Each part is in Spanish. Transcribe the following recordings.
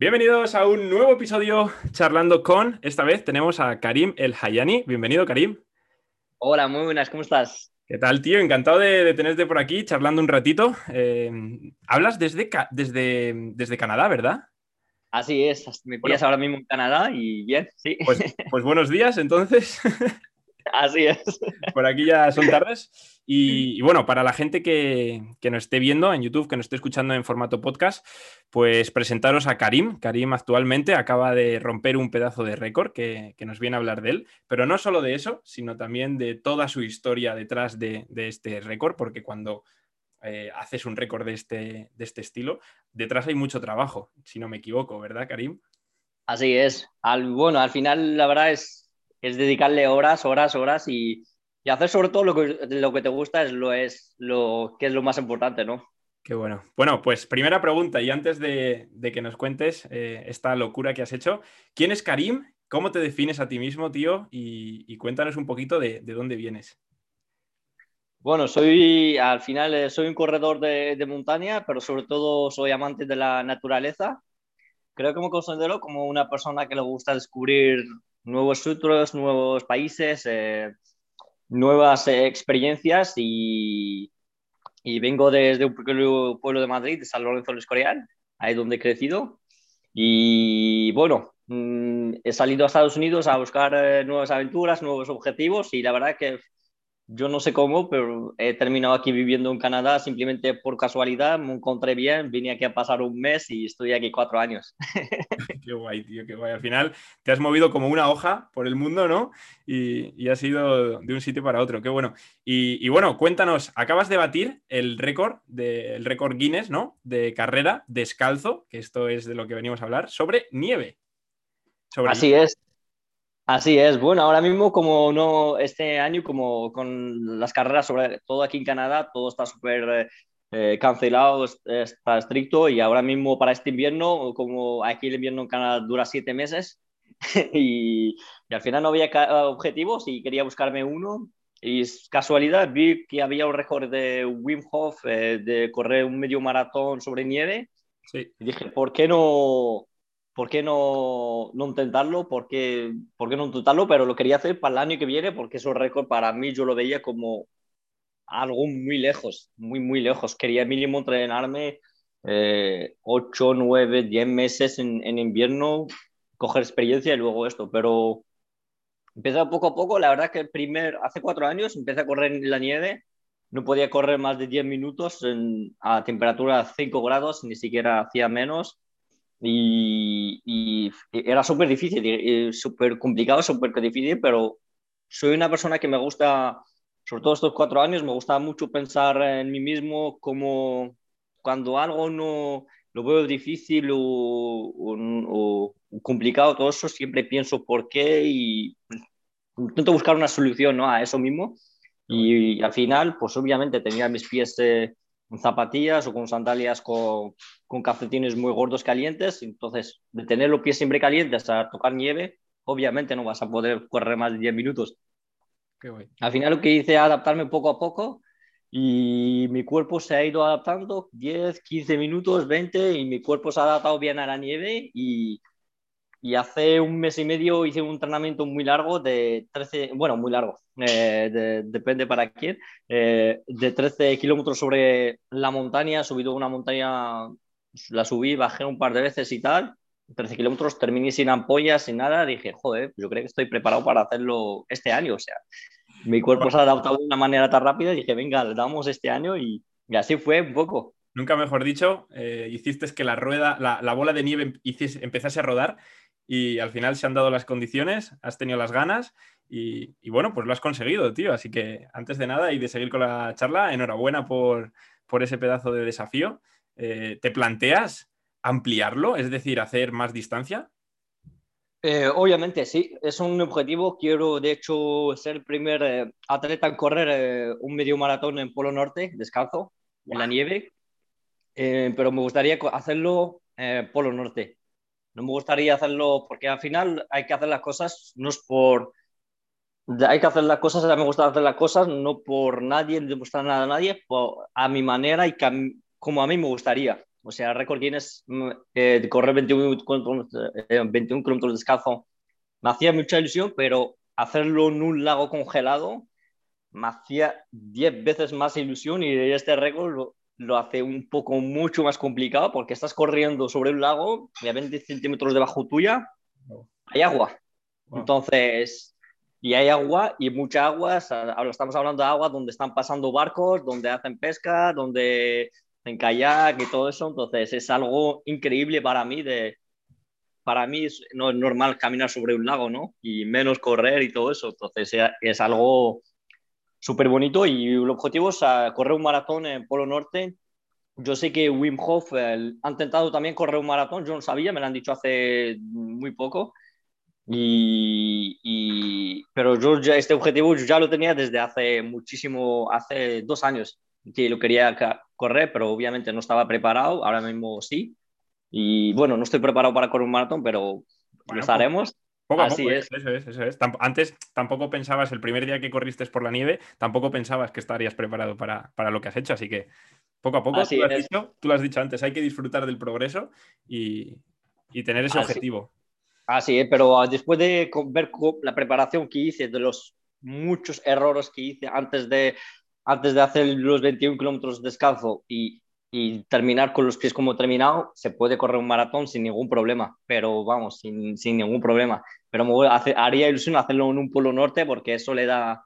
Bienvenidos a un nuevo episodio charlando con, esta vez tenemos a Karim El Hayani. Bienvenido, Karim. Hola, muy buenas, ¿cómo estás? ¿Qué tal, tío? Encantado de, tenerte por aquí charlando un ratito. Eh, hablas desde, desde, desde Canadá, ¿verdad? Así es, me pillas ahora mismo en Canadá y bien, sí. Pues, pues buenos días, entonces. Así es. Por aquí ya son tardes. Y, bueno, para la gente que, nos esté viendo en YouTube, que nos esté escuchando en formato podcast, pues presentaros a Karim. Karim actualmente acaba de romper un pedazo de récord que, nos viene a hablar de él, pero no solo de eso, sino también de toda su historia detrás de, este récord, porque cuando eh, haces un récord de este, de este estilo, detrás hay mucho trabajo, si no me equivoco, ¿verdad, Karim? Así es. Al, bueno, al final la verdad es es dedicarle horas, horas, horas y, hacer sobre todo lo que, lo que te gusta es lo, es lo que es lo más importante, ¿no? Qué bueno. Bueno, pues primera pregunta y antes de, que nos cuentes eh, esta locura que has hecho, ¿quién es Karim? ¿Cómo te defines a ti mismo, tío? Y, cuéntanos un poquito de, dónde vienes. Bueno, soy al final eh, soy un corredor de, de, montaña, pero sobre todo soy amante de la naturaleza. Creo que me considero como una persona que le gusta descubrir nuevos sutros, nuevos países, eh, nuevas eh, experiencias y, y, vengo desde un pueblo de Madrid, de San Lorenzo del Escorial, ahí donde he crecido. Y bueno, mm, he salido a Estados Unidos a buscar eh, nuevas aventuras, nuevos objetivos y la verdad que yo no sé cómo, pero he terminado aquí viviendo en Canadá simplemente por casualidad, me encontré bien, vine aquí a pasar un mes y estoy aquí cuatro años. qué guay, tío, qué guay. Al final te has movido como una hoja por el mundo, ¿no? Y, y has ido de un sitio para otro, qué bueno. Y, bueno, cuéntanos, acabas de batir el récord, de, el récord Guinness, ¿no? De carrera descalzo, que esto es de lo que venimos a hablar, sobre nieve. Así es. Así es, bueno, ahora mismo como no, este año como con las carreras, sobre todo aquí en Canadá, todo está súper eh, cancelado, está estricto y ahora mismo para este invierno, como aquí el invierno en Canadá dura siete meses y, al final no había objetivos y quería buscarme uno y casualidad vi que había un récord de Wim Hof eh, de correr un medio maratón sobre nieve sí. y dije, ¿por qué no? ¿Por qué no, no intentarlo? ¿Por qué, ¿Por qué no intentarlo? Pero lo quería hacer para el año que viene porque esos récord para mí yo lo veía como algo muy lejos, muy, muy lejos. Quería mínimo entrenarme eh, 8, 9, 10 meses en, en, invierno, coger experiencia y luego esto. Pero empecé poco a poco. La verdad que primer, hace cuatro años empecé a correr en la nieve. No podía correr más de 10 minutos a temperatura 5 grados, ni siquiera hacía menos y, era súper difícil, súper complicado, súper difícil, pero soy una persona que me gusta, sobre todo estos cuatro años, me gusta mucho pensar en mí mismo como cuando algo no lo veo difícil o, complicado, todo eso, siempre pienso por qué y intento buscar una solución ¿no? a eso mismo. Y, al final, pues obviamente tenía mis pies eh, con zapatillas o con sandalias con, con calcetines muy gordos calientes. Entonces, de tener los pies siempre calientes a tocar nieve, obviamente no vas a poder correr más de 10 minutos. Al final lo que hice es adaptarme poco a poco y mi cuerpo se ha ido adaptando 10, 15 minutos, 20 y mi cuerpo se ha adaptado bien a la nieve y, y hace un mes y medio hice un entrenamiento muy largo de 13, bueno, muy largo, eh, depende para quién, eh, de 13 kilómetros sobre la montaña, subido una montaña, la subí, bajé un par de veces y tal, 13 kilómetros, terminé sin ampollas, sin nada, dije, joder, yo creo que estoy preparado para hacerlo este año, o sea, mi cuerpo se ha adaptado de una manera tan rápida, dije, venga, le damos este año y, así fue un poco. Nunca mejor dicho, eh, hiciste que la rueda, la, la bola de nieve empezase a rodar y al final se han dado las condiciones, has tenido las ganas y, bueno, pues lo has conseguido, tío. Así que antes de nada y de seguir con la charla, enhorabuena por, por ese pedazo de desafío. Eh, ¿Te planteas ampliarlo, es decir, hacer más distancia? Eh, obviamente, sí, es un objetivo. Quiero, de hecho, ser el primer eh, atleta en correr un medio maratón en Polo Norte, descalzo, en la nieve. pero me gustaría hacerlo Polo Norte no me gustaría hacerlo porque al final hay que hacer las cosas, no es por... Hay que hacer las cosas, a mí me gusta hacer las cosas, no por nadie, no demostrar nada a nadie, a mi manera y como a mí me gustaría. o sea, récord Guinness mm, eh, de correr 21 kilómetros, 21 kilómetros descalzo, me hacía mucha ilusión, pero hacerlo en un lago congelado me hacía 10 veces más ilusión y este récord lo, hace un poco mucho más complicado porque estás corriendo sobre un lago y a 20 centímetros debajo tuya hay agua. Entonces, y hay agua y mucha agua, ahora estamos hablando de agua donde están pasando barcos, donde hacen pesca, donde hacen kayak y todo eso, entonces es algo increíble para mí de... Para mí no es normal caminar sobre un lago, ¿no? Y menos correr y todo eso. Entonces es algo súper bonito y el objetivo es ah, correr un maratón en Polo Norte. Yo sé que Wim Hof ha intentado también correr un maratón, yo no sabía, me lo han dicho hace muy poco. Y, pero yo ya este objetivo ya lo tenía desde hace muchísimo, hace dos años que lo quería correr, pero obviamente no estaba preparado, ahora mismo sí. Y bueno, no estoy preparado para correr un maratón, pero lo haremos. Poco Así poco, es. Eso es, eso es. Antes tampoco pensabas, el primer día que corriste por la nieve, tampoco pensabas que estarías preparado para, para lo que has hecho. Así que poco a poco, tú lo, has dicho, tú lo, has dicho, antes, hay que disfrutar del progreso y, y tener ese objetivo. Así es, pero después de ver la preparación que hice, de los muchos errores que hice antes de, antes de hacer los 21 kilómetros descalzo y y terminar con los pies como terminado, se puede correr un maratón sin ningún problema, pero vamos, sin, sin ningún problema. Pero me haría ilusión hacerlo en un polo norte porque eso le da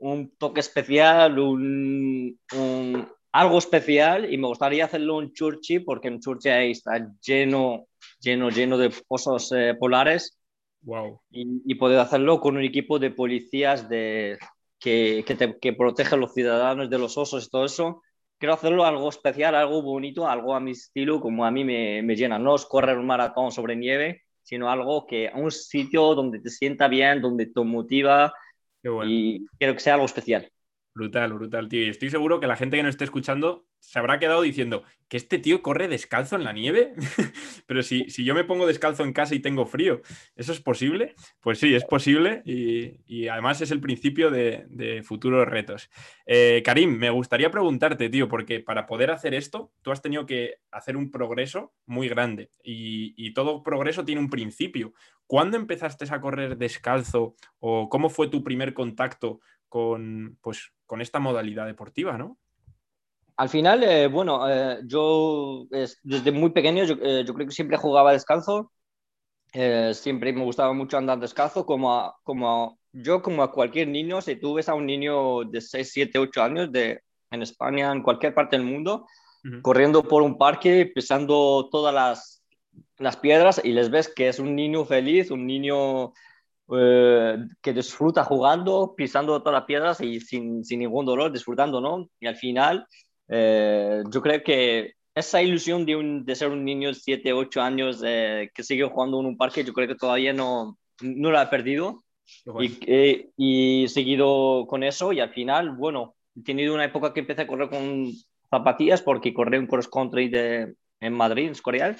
un toque especial, un, un, algo especial y me gustaría hacerlo en Churchi porque en Churchi ahí está lleno, lleno, lleno de osos eh, polares. Wow. Y, y, poder hacerlo con un equipo de policías de, que, que, que protege a los ciudadanos de los osos y todo eso quiero hacerlo algo especial, algo bonito, algo a mi estilo, como a mí me, me llena. No es correr un maratón sobre nieve, sino algo que un sitio donde te sienta bien, donde te motiva y quiero que sea algo especial. Brutal, brutal, tío. Y estoy seguro que la gente que nos esté escuchando se habrá quedado diciendo que este tío corre descalzo en la nieve. Pero si, si, yo me pongo descalzo en casa y tengo frío, ¿eso es posible? Pues sí, es posible y, además es el principio de, futuros retos. Eh, Karim, me gustaría preguntarte, tío, porque para poder hacer esto, tú has tenido que hacer un progreso muy grande y, y todo progreso tiene un principio. ¿Cuándo empezaste a correr descalzo o cómo fue tu primer contacto con, pues, con esta modalidad deportiva, ¿no? Al final, eh, bueno, eh, yo desde muy pequeño eh, yo, creo que siempre jugaba descalzo, siempre me gustaba mucho andar descalzo, como, como yo, como a cualquier niño, si tú ves a un niño de 6, 7, 8 años de, en España, en cualquier parte del mundo, corriendo por un parque, pisando todas las, las piedras y les ves que es un niño feliz, un niño eh, que disfruta jugando, pisando todas las piedras y sin, sin ningún dolor, disfrutando, ¿no? Y al final, eh, yo creo que esa ilusión de, un, de ser un niño de 7, 8 años eh, que sigue jugando en un parque, yo creo que todavía no, no la ha perdido. Y, y he seguido con eso y al final, bueno, he tenido una época que empecé a correr con zapatillas porque corrí un cross country de, en Madrid, en Escorial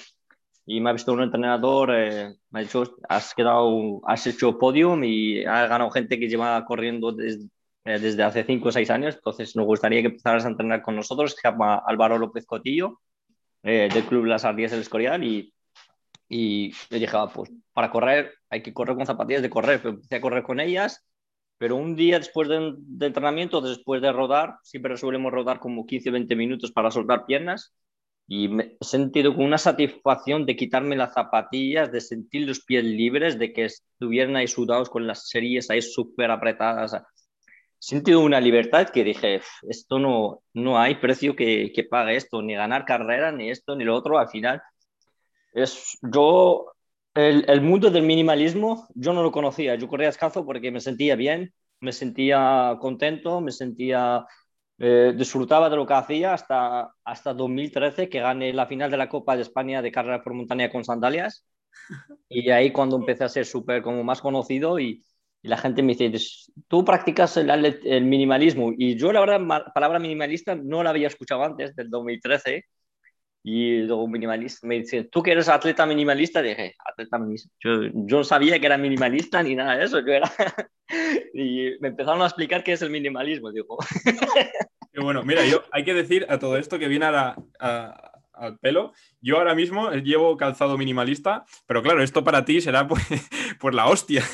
y me ha visto un entrenador, eh, me ha dicho, has, quedado, has hecho podium y has ganado gente que lleva corriendo desde, eh, desde hace 5 o 6 años, entonces nos gustaría que empezaras a entrenar con nosotros, se llama Álvaro López Cotillo, eh, del Club Las Ardillas del Escorial, y, y le dije, ah, pues para correr hay que correr con zapatillas de correr, pero empecé a correr con ellas, pero un día después de, de entrenamiento, después de rodar, siempre solemos rodar como 15 20 minutos para soltar piernas, y me he sentido con una satisfacción de quitarme las zapatillas, de sentir los pies libres, de que estuvieran ahí sudados con las series ahí súper apretadas. He sentido una libertad que dije, esto no, no hay precio que, que pague esto, ni ganar carrera, ni esto, ni lo otro. Al final, es, yo, el, el mundo del minimalismo, yo no lo conocía. Yo corría descalzo porque me sentía bien, me sentía contento, me sentía eh, disfrutaba de lo que hacía hasta, hasta 2013, que gané la final de la Copa de España de carrera por montaña con sandalias. Y ahí cuando empecé a ser súper como más conocido y, la gente me dice, tú practicas el, minimalismo. Y yo la verdad, la palabra minimalista no la había escuchado antes, del 2013. Y luego minimalista, me dice, ¿tú que eres atleta minimalista? Dije, atleta minimalista. Yo, yo no sabía que era minimalista ni nada de eso. Yo era... y me empezaron a explicar qué es el minimalismo. Digo. bueno, mira, yo hay que decir a todo esto que viene a, al pelo. Yo ahora mismo llevo calzado minimalista, pero claro, esto para ti será pues, pues la hostia.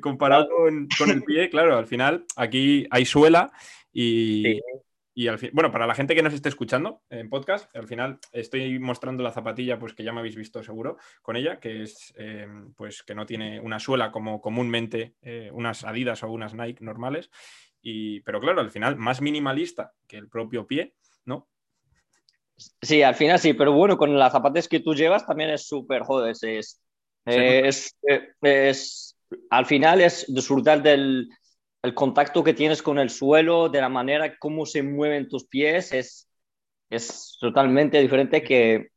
Comparado con, con, el pie, claro, al final aquí hay suela y, y al fin, bueno, para la gente que nos esté escuchando en podcast, al final estoy mostrando la zapatilla, pues que ya me habéis visto seguro con ella, que es eh, pues que no tiene una suela como comúnmente eh, unas Adidas o unas Nike normales. Y, pero claro, al final, más minimalista que el propio pie, ¿no? Sí, al final sí, pero bueno, con las zapatillas que tú llevas también es súper, joder, es, es, eh, es, al final es disfrutar del, el contacto que tienes con el suelo, de la manera como se mueven tus pies, es, es totalmente diferente que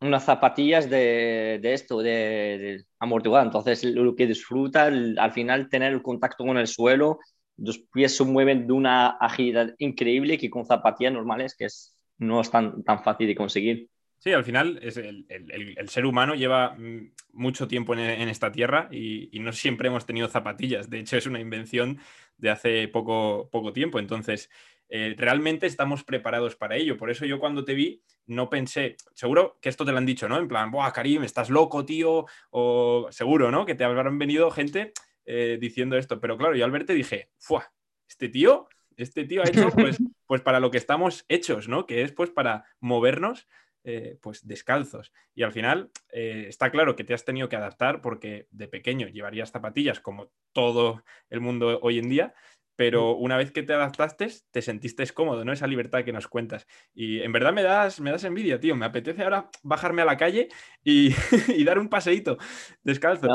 unas zapatillas de, de esto, de, de, amortiguar. Entonces, lo que disfruta al final tener el contacto con el suelo, los pies se mueven de una agilidad increíble que con zapatillas normales que es, no es tan, tan fácil de conseguir. Sí, al final es el, el, ser humano lleva mm, mucho tiempo en, en esta tierra y, y, no siempre hemos tenido zapatillas. De hecho, es una invención de hace poco, poco tiempo. Entonces, eh, realmente estamos preparados para ello. Por eso yo cuando te vi no pensé, seguro que esto te lo han dicho, ¿no? En plan, ¡buah, Karim, estás loco, tío! O seguro, ¿no? Que te habrán venido gente eh, diciendo esto. Pero claro, yo al verte dije, ¡fuah! Este tío, este tío ha hecho pues, pues para lo que estamos hechos, ¿no? Que es pues para movernos eh, pues descalzos. Y al final eh, está claro que te has tenido que adaptar porque de pequeño llevarías zapatillas como todo el mundo hoy en día, pero una vez que te adaptaste, te sentiste cómodo, ¿no? Esa libertad que nos cuentas. Y en verdad me das, me das envidia, tío. Me apetece ahora bajarme a la calle y, dar un paseíto descalzo.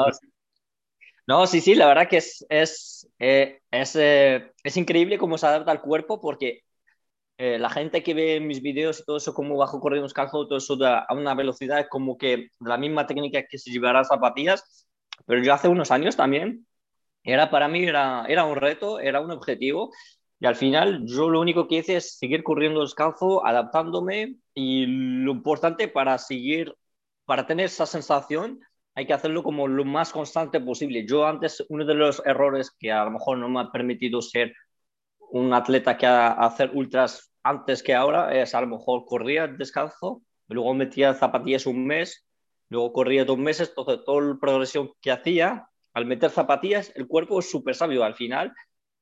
No, sí, sí, la verdad que es, es, eh, es, es increíble cómo se adapta al cuerpo porque eh, la gente que ve mis vídeos y todo eso, como bajo corriendo descalzo, todo eso da a una velocidad como que la misma técnica que se llevará zapatillas, pero yo hace unos años también, era para mí, era, era un reto, era un objetivo, y al final yo lo único que hice es seguir corriendo descalzo, adaptándome, y lo importante para seguir, para tener esa sensación, hay que hacerlo como lo más constante posible. Yo antes, uno de los errores que a lo mejor no me ha permitido ser un atleta que a hacer ultras antes que ahora es a lo mejor corría descalzo, luego metía zapatillas un mes, luego corría dos meses, entonces toda la progresión que hacía, al meter zapatillas, el cuerpo es súper sabio. Al final,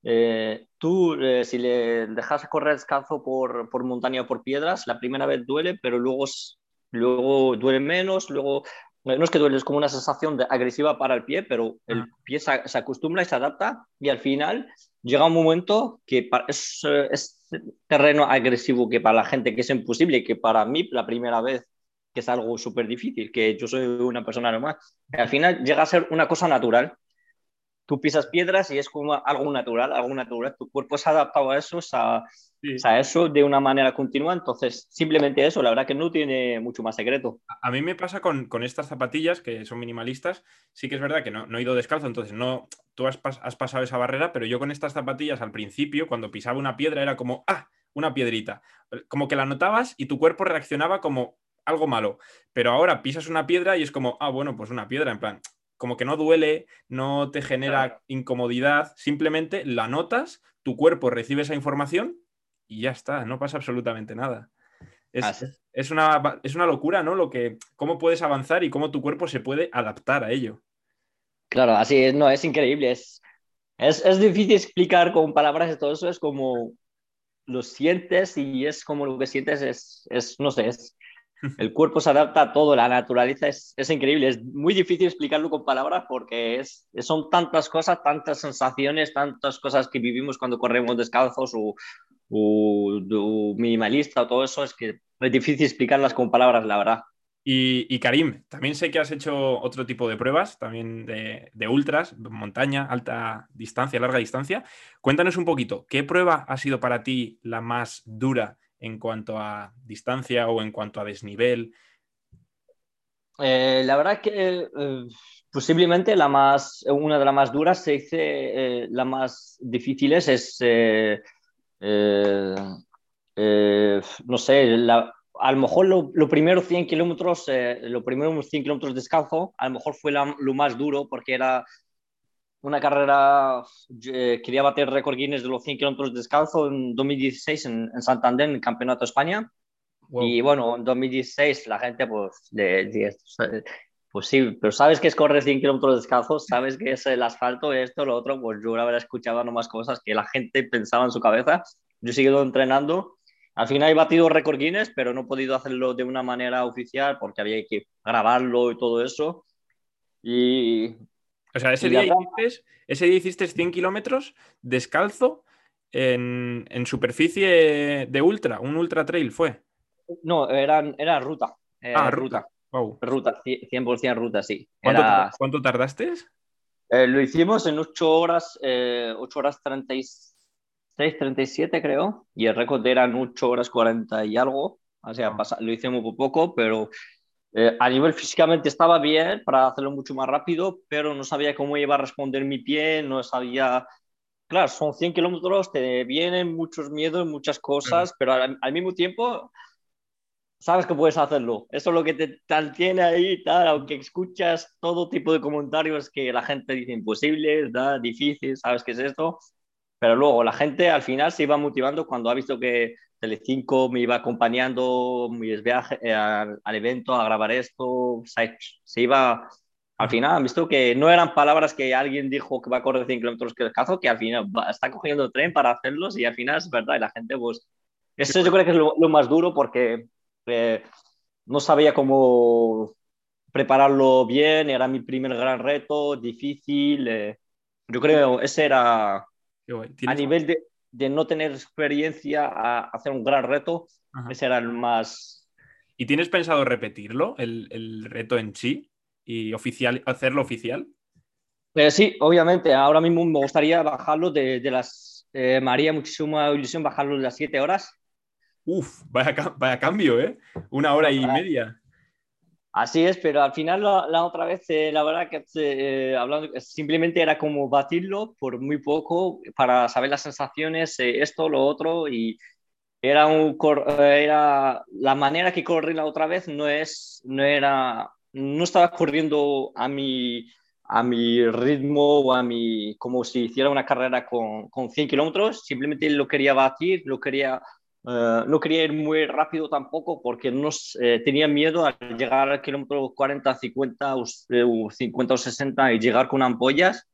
eh, tú eh, si le dejas correr descalzo por, por montaña o por piedras, la primera vez duele, pero luego, luego duele menos, luego no es que duele, es como una sensación de agresiva para el pie, pero el ah. pie se, se, acostumbra y se adapta y al final llega un momento que es, es, terreno agresivo que para la gente que es imposible que para mí la primera vez que es algo súper difícil, que yo soy una persona normal, al final llega a ser una cosa natural. Tú pisas piedras y es como algo natural, algo natural. Tu cuerpo se ha adaptado a eso, a, a eso de una manera continua. Entonces, simplemente eso, la verdad que no tiene mucho más secreto. A mí me pasa con, con estas zapatillas que son minimalistas. Sí que es verdad que no, no he ido descalzo, entonces no, tú has, has, pasado esa barrera, pero yo con estas zapatillas al principio, cuando pisaba una piedra, era como, ah, una piedrita. Como que la notabas y tu cuerpo reaccionaba como algo malo. Pero ahora pisas una piedra y es como, ah, bueno, pues una piedra, en plan, como que no duele, no te genera incomodidad, simplemente la notas, tu cuerpo recibe esa información y ya está, no pasa absolutamente nada. Es, es, una, es una locura, ¿no? Lo que, cómo puedes avanzar y cómo tu cuerpo se puede adaptar a ello. Claro, así es, no, es increíble. Es, es, es difícil explicar con palabras todo eso, es como lo sientes y es como lo que sientes, es, es no sé, es, el cuerpo se adapta a todo, la naturaleza es, es, increíble, es muy difícil explicarlo con palabras porque es, son tantas cosas, tantas sensaciones, tantas cosas que vivimos cuando corremos descalzos o, o, o minimalista o todo eso, es que es difícil explicarlas con palabras, la verdad. Y, Karim, también sé que has hecho otro tipo de pruebas, también de, ultras, montaña, alta distancia, larga distancia. Cuéntanos un poquito, ¿qué prueba ha sido para ti la más dura en cuanto a distancia o en cuanto a desnivel? Eh, la verdad que eh, posiblemente la más, una de las más duras se dice, eh, la más difíciles es, no sé, a lo mejor los lo primeros 100 kilómetros, eh, los primeros 100 kilómetros descalzo, a lo mejor fue lo más duro porque era una carrera, eh, quería bater récord Guinness de los 100 kilómetros descalzo en 2016 en, en, Santander, en el Campeonato de España. Y bueno, en 2016 la gente pues, de, pues sí, pero sabes que es correr 100 kilómetros descalzos, sabes que es el asfalto, esto, lo otro, pues yo haber escuchado nomás cosas que la gente pensaba en su cabeza. Yo he seguido entrenando. Al final he batido récord Guinness, pero no he podido hacerlo de una manera oficial porque había que grabarlo y todo eso. Y... O sea, ese, día hiciste, ese día hiciste 100 kilómetros descalzo en, en, superficie de ultra, un ultra trail fue. No, era, era ruta. ah, ruta. Ruta, 100% ruta, sí. ¿Cuánto, tardaste? Eh, lo hicimos en 8 horas, eh, 8 horas 36, 37 creo, y el récord eran 8 horas 40 y algo. O sea, lo hicimos muy poco, pero eh, a nivel físicamente estaba bien para hacerlo mucho más rápido, pero no sabía cómo iba a responder mi pie, no sabía... Claro, son 100 kilómetros, te vienen muchos miedos, muchas cosas, pero al mismo tiempo sabes que puedes hacerlo. Eso es lo que te mantiene ahí, tal, aunque escuchas todo tipo de comentarios que la gente dice imposibles, da, difícil, sabes qué es esto, pero luego la gente al final se iba motivando cuando ha visto que Telecinco me iba acompañando mis viajes eh, al, evento a grabar esto, se, iba... Al final han visto que no eran palabras que alguien dijo que va a correr 100 kilómetros que cazo, que al final está cogiendo tren para hacerlos y al final es verdad y la gente pues... Eso yo creo que es lo más duro porque eh, no sabía cómo prepararlo bien, era mi primer gran reto, difícil. Eh, yo creo ese era a nivel de, de, no tener experiencia a hacer un gran reto, ese era el más... ¿Y tienes pensado repetirlo, el, el reto en sí, y oficial, hacerlo oficial? Eh, sí, obviamente. Ahora mismo me gustaría bajarlo de, de las... María, muchísima ilusión bajarlo de las 7 horas Uf, vaya, cambio, ¿eh? Una hora y media. Así es, pero al final la, otra vez, eh, la verdad que eh, hablando, simplemente era como batirlo por muy poco para saber las sensaciones, eh, esto, lo otro, y era, un, era la manera que corrí la otra vez no es, no era, no estaba corriendo a mi, a mi ritmo o a mi, como si hiciera una carrera con, con 100 kilómetros, simplemente lo quería batir, lo quería eh, no quería ir muy rápido tampoco porque no, eh, tenía miedo a llegar al kilómetro 40, 50 o, 50 o 60 y llegar con ampollas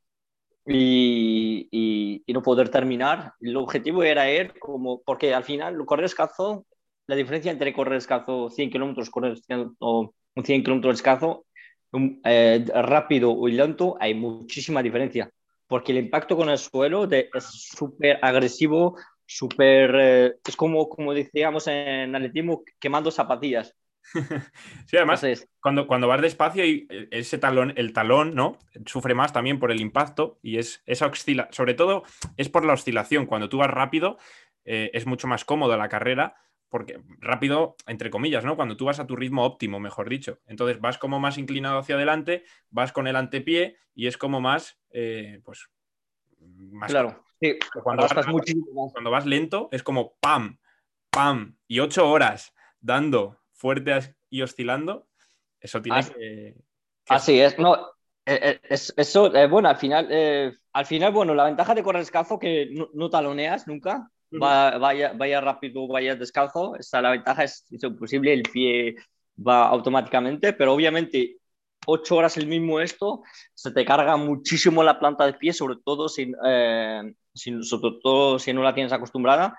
y, no poder terminar. El objetivo era ir como, porque al final correr descalzo, la diferencia entre correr descalzo 100 kilómetros, correr o 100 kilómetros descalzo, eh, rápido y lento, hay muchísima diferencia porque el impacto con el suelo es súper agresivo, súper, eh, es como, como decíamos en atletismo, quemando zapatillas. sí, además, cuando, cuando vas despacio y eh, ese talón, el talón, ¿no? Sufre más también por el impacto y es esa oscila, sobre todo es por la oscilación. Cuando tú vas rápido, eh, es mucho más cómodo la carrera, porque rápido, entre comillas, ¿no? Cuando tú vas a tu ritmo óptimo, mejor dicho. Entonces vas como más inclinado hacia adelante, vas con el antepié y es como más, pues, más claro cuando, vas, cuando vas lento es como pam, pam, y ocho horas dando fuerte y oscilando, eso tiene así, que, Así es, no, eh, eh, eso, eh, bueno, al final, al final, bueno, la ventaja de correr descalzo que no, taloneas nunca, vaya, vaya rápido, vaya descalzo, la ventaja es, es imposible, el pie va automáticamente, pero obviamente ocho horas el mismo esto, se te carga muchísimo la planta de pie, sobre todo si, sobre todo si no la tienes acostumbrada,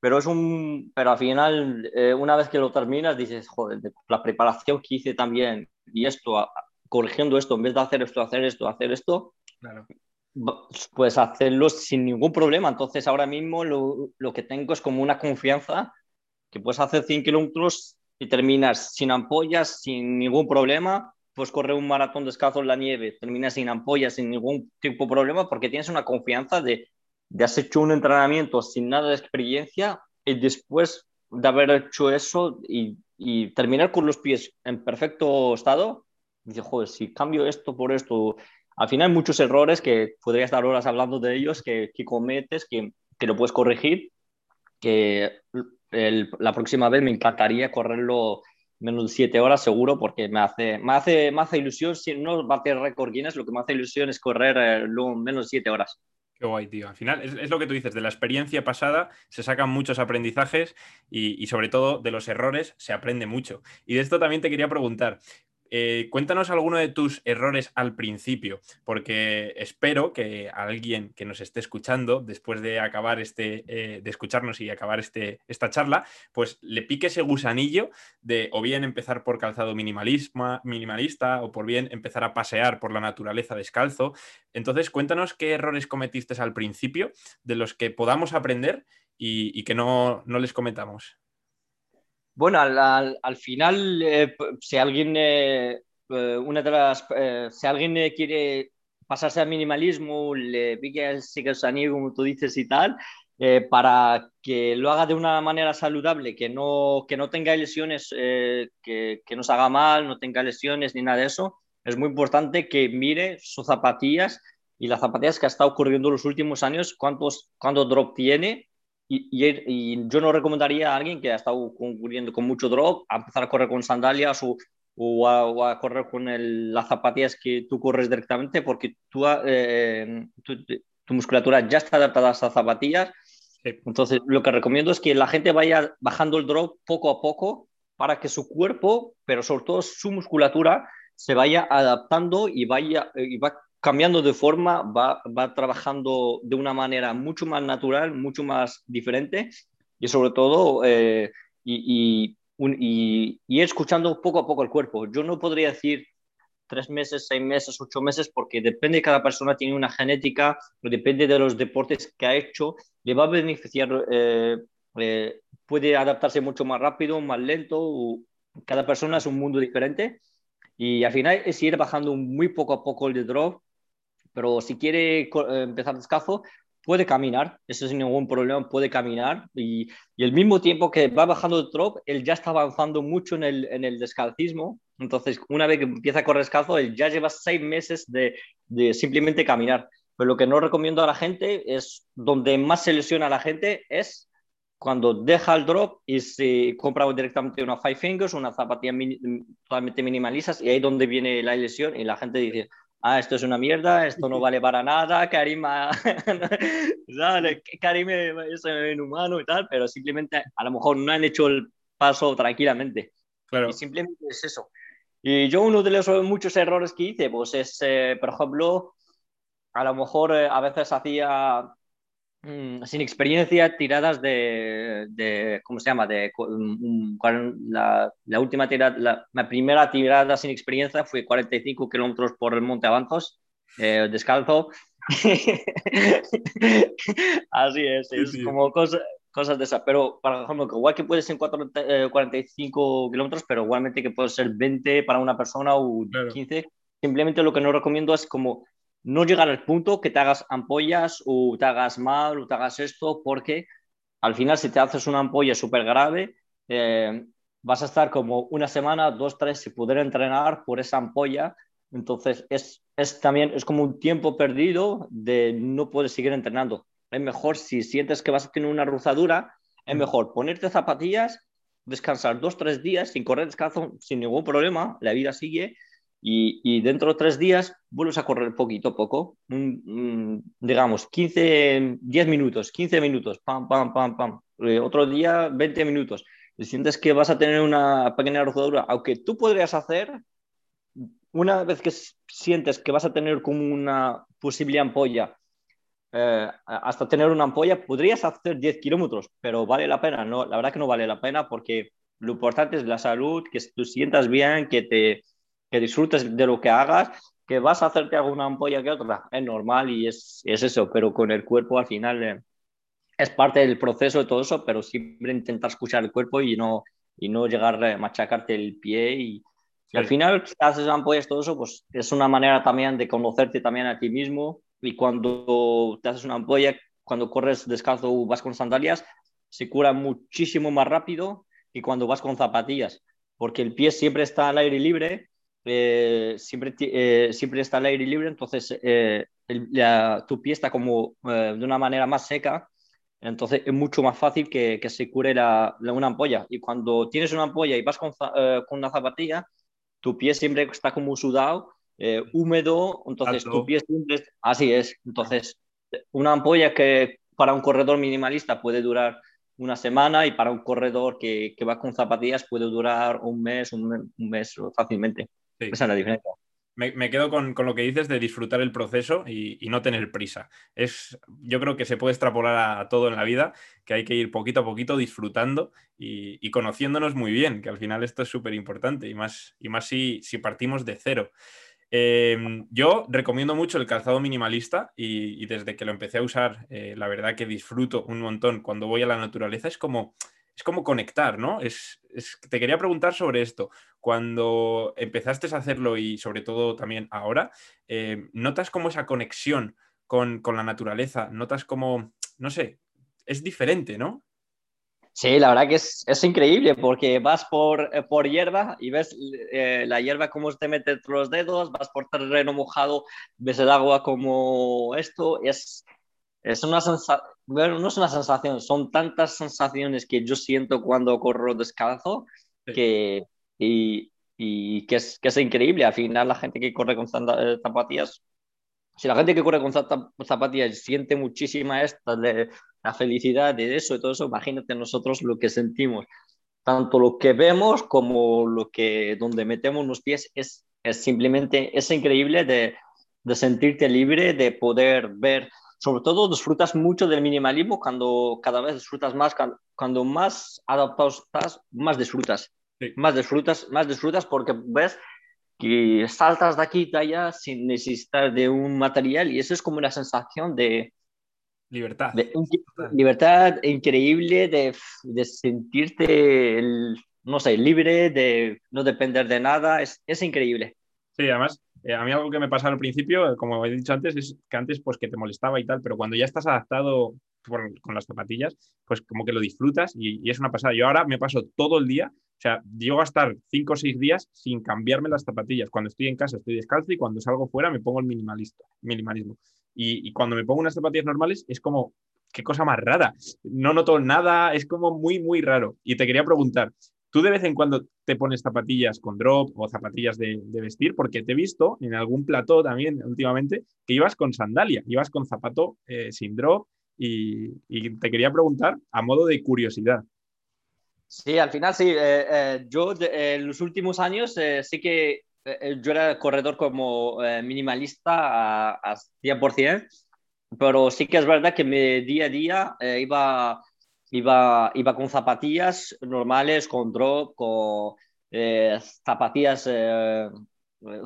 pero es un, pero al final, eh, una vez que lo terminas, dices, joder, la preparación que hice también y esto, corrigiendo esto, en vez de hacer esto, hacer esto, hacer esto, claro. pues hacerlo sin ningún problema. Entonces ahora mismo lo, lo, que tengo es como una confianza que puedes hacer 100 kilómetros y terminas sin ampollas, sin ningún problema, pues correr un maratón descalzo en la nieve, terminas sin ampollas, sin ningún tipo de problema, porque tienes una confianza de de has hecho un entrenamiento sin nada de experiencia y después de haber hecho eso y, y terminar con los pies en perfecto estado, dices, joder, si cambio esto por esto, al final hay muchos errores que podría estar horas hablando de ellos que, que cometes, que, que lo puedes corregir, que la próxima vez me encantaría correrlo menos de 7 horas seguro porque me hace, me hace, me hace ilusión, si no bater récord Guinness, lo que me hace ilusión es correr eh, menos de 7 horas. Qué guay, tío. Al final es, lo que tú dices, de la experiencia pasada se sacan muchos aprendizajes y, sobre todo de los errores se aprende mucho. Y de esto también te quería preguntar, eh, cuéntanos alguno de tus errores al principio, porque espero que alguien que nos esté escuchando, después de acabar este, eh, de escucharnos y acabar este, esta charla, pues le pique ese gusanillo de o bien empezar por calzado minimalista o por bien empezar a pasear por la naturaleza descalzo. Entonces, cuéntanos qué errores cometiste al principio, de los que podamos aprender y, que no, no les cometamos. Bueno, al, final, eh, si alguien, eh, eh, una de las, si alguien quiere pasarse al minimalismo, le pique el gusanillo, como tú dices y tal, para que lo haga de una manera saludable, que no, que no tenga lesiones, que, que no se haga mal, no tenga lesiones ni nada de eso, es muy importante que mire sus zapatillas y las zapatillas que ha estado ocurriendo los últimos años, cuántos, cuánto drop tiene y, yo no recomendaría a alguien que ha estado concurriendo con mucho drop a empezar a correr con sandalias o, o, a, correr con las zapatillas que tú corres directamente porque tú, eh, tu, musculatura ya está adaptada a esas zapatillas. Entonces, lo que recomiendo es que la gente vaya bajando el drop poco a poco para que su cuerpo, pero sobre todo su musculatura, se vaya adaptando y vaya y va cambiando de forma, va, va trabajando de una manera mucho más natural, mucho más diferente. Y sobre todo eh, y, y, y, escuchando poco a poco el cuerpo. Yo no podría decir tres meses, seis meses, ocho meses, porque depende de cada persona, tiene una genética, depende de los deportes que ha hecho, le va a beneficiar, eh, eh, puede adaptarse mucho más rápido, más lento, cada persona es un mundo diferente. Y al final es ir bajando muy poco a poco el drop pero si quiere eh, empezar descalzo, puede caminar, eso sin ningún problema, puede caminar y, y el mismo tiempo que va bajando el drop, él ya está avanzando mucho en el, en el descalcismo, entonces una vez que empieza a correr descalzo, él ya lleva seis meses de, de simplemente caminar. Pero lo que no recomiendo a la gente es donde más se lesiona a la gente es cuando deja el drop y se compra directamente una Five Fingers, una zapatilla totalmente minimalistas, y ahí es donde viene la lesión y la gente dice, ah, esto es una mierda, esto no vale para nada, Karim, Karim es inhumano y tal, pero simplemente a lo mejor no han hecho el paso tranquilamente. Claro. Y simplemente es eso. Y yo uno de los muchos errores que hice, pues es, eh, por ejemplo, a lo mejor eh, a veces hacía sin experiencia, tiradas de, de, ¿cómo se llama? De, la, la, última tirada, la, primera tirada sin experiencia fue 45 kilómetros por el Monte Avanzos, eh, descalzo. Así es, es como cosas, cosas de esas. Pero, por ejemplo, igual que puede ser 45 eh, kilómetros, pero igualmente que puede ser 20 para una persona o 15. Simplemente lo que no recomiendo es como no llegar al punto que te hagas ampollas o te hagas mal o te hagas esto, porque al final si te haces una ampolla súper grave, eh, vas a estar como una semana, dos, tres, sin poder entrenar por esa ampolla. Entonces es, es también, es como un tiempo perdido de no poder seguir entrenando. Es mejor si sientes que vas a tener una rozadura, es mm. mejor ponerte zapatillas, descansar dos, tres días sin correr descalzo, sin ningún problema, la vida sigue y, dentro de tres días vuelves a correr poquito a poco, digamos 15, 10 minutos, 15 minutos, pam, pam, pam, pam. Eh, otro día 20 minutos. Y sientes que vas a tener una pequeña rozadura, aunque tú podrías hacer, una vez que sientes que vas a tener como una posible ampolla, eh, hasta tener una ampolla, podrías hacer 10 kilómetros, pero vale la pena, ¿no? La verdad que no vale la pena porque lo importante es la salud, que tú sientas bien, que te que disfrutes de lo que hagas, que vas a hacerte alguna ampolla que otra, es normal y es, es eso, pero con el cuerpo al final eh, es parte del proceso de todo eso, pero siempre intentar escuchar el cuerpo y no, y no llegar a machacarte el pie y, al final si haces ampollas, todo eso, pues es una manera también de conocerte también a ti mismo y cuando te haces una ampolla, cuando corres descalzo o vas con sandalias, se cura muchísimo más rápido que cuando vas con zapatillas, porque el pie siempre está al aire libre eh, siempre, eh, siempre está al aire libre, entonces eh, tu pie está como de una manera más seca, entonces es mucho más fácil que, que se cure la, una ampolla. Y cuando tienes una ampolla y vas con, con una zapatilla, tu pie siempre está como sudado, húmedo, entonces tu pie siempre... Así es, entonces una ampolla que para un corredor minimalista puede durar una semana y para un corredor que, que va con zapatillas puede durar un mes, un, mes fácilmente. Esa es la diferencia. Me, quedo con, con, lo que dices de disfrutar el proceso y, y, no tener prisa. Es, yo creo que se puede extrapolar a, todo en la vida, que hay que ir poquito a poquito disfrutando y, y conociéndonos muy bien, que al final esto es súper importante y más, y más si, si partimos de cero. Em, yo recomiendo mucho el calzado minimalista y, desde que lo empecé a usar, eh, la verdad que disfruto un montón cuando voy a la naturaleza. Es como, es como conectar, ¿no? Es, te quería preguntar sobre esto. Cuando empezaste a hacerlo y sobre todo también ahora, eh, ¿notas como esa conexión con, con la naturaleza? ¿Notas como, no sé, es diferente, ¿no? Sí, la verdad que es, es increíble porque vas por, eh, por hierba y ves eh, la hierba como te mete los dedos, vas por terreno mojado, ves el agua como esto, es, es una sensación, bueno, no es una sensación, son tantas sensaciones que yo siento cuando corro descalzo que, y, y que, es, que es increíble. Al final la gente que corre con eh, zapatillas si la gente que corre con zapatillas siente muchísima esta de la felicidad de eso y todo eso, imagínate nosotros lo que sentimos. Tanto lo que vemos como lo que donde metemos los pies es, es simplemente, es increíble de, de sentirte libre, de poder ver sobre todo disfrutas mucho del minimalismo cuando cada vez disfrutas más, cuando, más adaptado estás, más disfrutas. Más disfrutas, más disfrutas porque ves que saltas de aquí y de allá sin necesitar de un material y eso es como una sensación de libertad. libertad increíble de, de sentirte, no sé, libre, de no depender de nada, es, es increíble. Sí, además, eh, a mí algo que me pasa al principio, como he dicho antes, es que antes pues que te molestaba y tal, pero cuando ya estás adaptado con las zapatillas, pues como que lo disfrutas y, y, es una pasada. Yo ahora me paso todo el día o sea, llego a estar cinco o seis días sin cambiarme las zapatillas. Cuando estoy en casa estoy descalzo y cuando salgo fuera me pongo el minimalista, minimalismo. Y, cuando me pongo unas zapatillas normales es como, qué cosa más rara. No noto nada, es como muy, muy raro. Y te quería preguntar, ¿tú de vez en cuando te pones zapatillas con drop o zapatillas de, vestir? Porque te he visto en algún plató también últimamente que ibas con sandalia, ibas con zapato eh, sin drop. y te quería preguntar a modo de curiosidad. Sí, al final sí. Eh, eh, yo en los últimos años sí que yo era corredor como minimalista a, 100%, pero sí que es verdad que mi día a día iba, iba, iba con zapatillas normales, con drop, con zapatillas,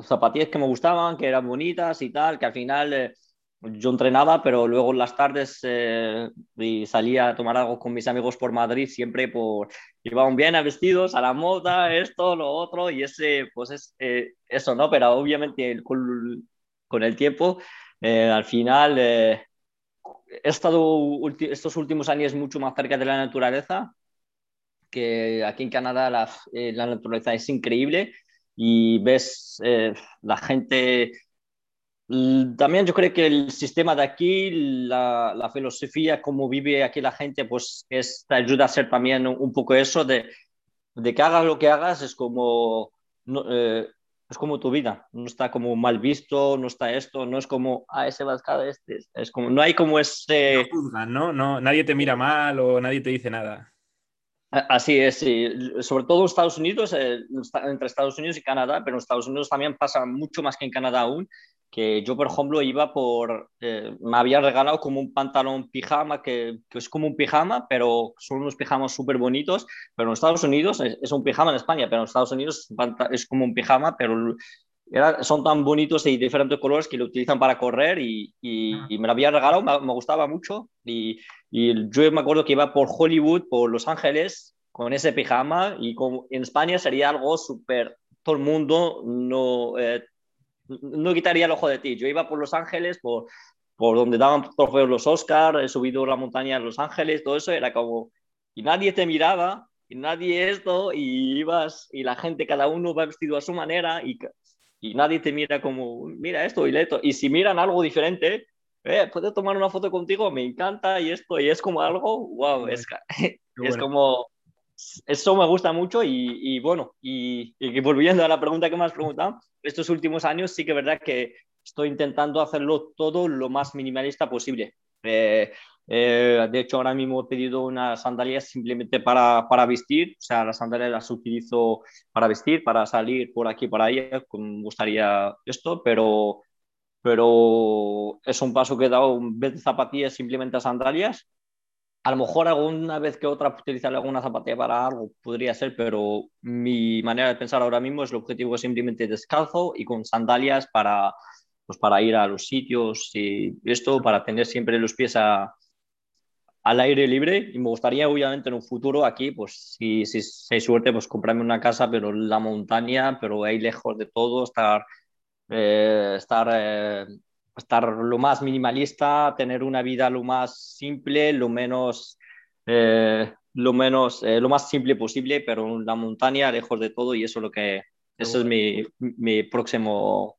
zapatillas que me gustaban, que eran bonitas y tal, que al final yo entrenaba, pero luego en las tardes eh, y salía a tomar algo con mis amigos por Madrid, siempre por iban bien vestidos, a la moda, esto, lo otro, y ese, pues es eh, eso, ¿no? Pero obviamente con, con el tiempo, eh, al final he estado estos últimos años mucho más cerca de la naturaleza, que aquí en Canadá la, la naturaleza es increíble y ves la gente también yo creo que el sistema de aquí, la, la, filosofía, cómo vive aquí la gente, pues es, te ayuda a ser también un, poco eso de, de, que hagas lo que hagas, es como, eh, es como tu vida, no está como mal visto, no está esto, no es como, ah, ese va a este, es como, no hay como ese... No juzgan, ¿no? ¿no? Nadie te mira mal o nadie te dice nada. Así es, sí. sobre todo en Estados Unidos, eh, entre Estados Unidos y Canadá, pero en Estados Unidos también pasa mucho más que en Canadá aún, que yo, por ejemplo, iba por, eh, me había regalado como un pantalón pijama, que, que, es como un pijama, pero son unos pijamas súper bonitos, pero en Estados Unidos es, un pijama en España, pero en Estados Unidos es como un pijama, pero era, son tan bonitos y diferentes colores que lo utilizan para correr y, y, me lo había regalado, me, me gustaba mucho y, y, yo me acuerdo que iba por Hollywood, por Los Ángeles, con ese pijama y como en España sería algo súper, todo el mundo no... Eh, no quitaría el ojo de ti. Yo iba por Los Ángeles, por, por donde daban trofeos los Oscars, he subido la montaña en Los Ángeles, todo eso era como... Y nadie te miraba, y nadie esto, y ibas, y la gente, cada uno va vestido a su manera, y, y nadie te mira como, mira esto y esto. Y si miran algo diferente, eh, ¿puedo tomar una foto contigo? Me encanta, y esto, y es como algo, wow, es, es como eso me gusta mucho y, bueno, y, y, volviendo a la pregunta que me has preguntado, estos últimos años sí que es verdad que estoy intentando hacerlo todo lo más minimalista posible. Eh, eh, de hecho, ahora mismo he pedido unas sandalias simplemente para, para, vestir, o sea, las sandalias las utilizo para vestir, para salir por aquí, por ahí, me gustaría esto, pero, pero es un paso que he dado en vez de zapatillas, simplemente sandalias. A lo mejor alguna vez que otra utilizar alguna zapatilla para algo podría ser, pero mi manera de pensar ahora mismo es el objetivo simplemente descalzo y con sandalias para, pues para ir a los sitios y esto, para tener siempre los pies a, al aire libre. Y me gustaría obviamente en un futuro aquí, pues si, si, hay suerte, pues comprarme una casa, pero en la montaña, pero ahí lejos de todo, estar, eh, estar, eh, estar lo más minimalista, tener una vida lo más simple, lo menos, eh, lo menos, lo más simple posible, pero en la montaña, lejos de todo y eso es lo que, eso es mi, mi próximo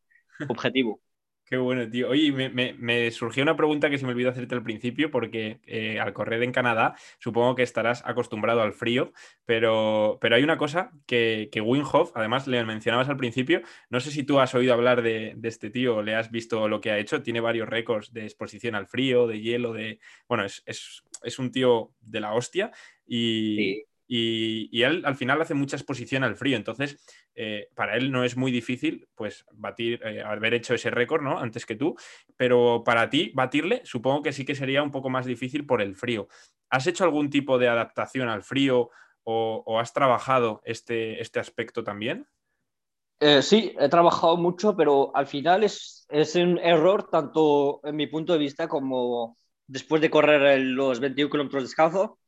objetivo. Qué bueno, tío. Oye, me, surgió una pregunta que se me olvidó hacerte al principio, porque eh, al correr en Canadá supongo que estarás acostumbrado al frío, pero, pero hay una cosa que, que Wim Hof, además le mencionabas al principio, no sé si tú has oído hablar de, este tío le has visto lo que ha hecho, tiene varios récords de exposición al frío, de hielo, de... Bueno, es, es, un tío de la hostia y... Y, él al final hace mucha exposición al frío, entonces eh, para él no es muy difícil pues batir, eh, haber hecho ese récord ¿no? antes que tú, pero para ti batirle supongo que sí que sería un poco más difícil por el frío. ¿Has hecho algún tipo de adaptación al frío o, has trabajado este, este aspecto también? Eh, sí, he trabajado mucho, pero al final es, es un error tanto en mi punto de vista como después de correr los 21 kilómetros descalzo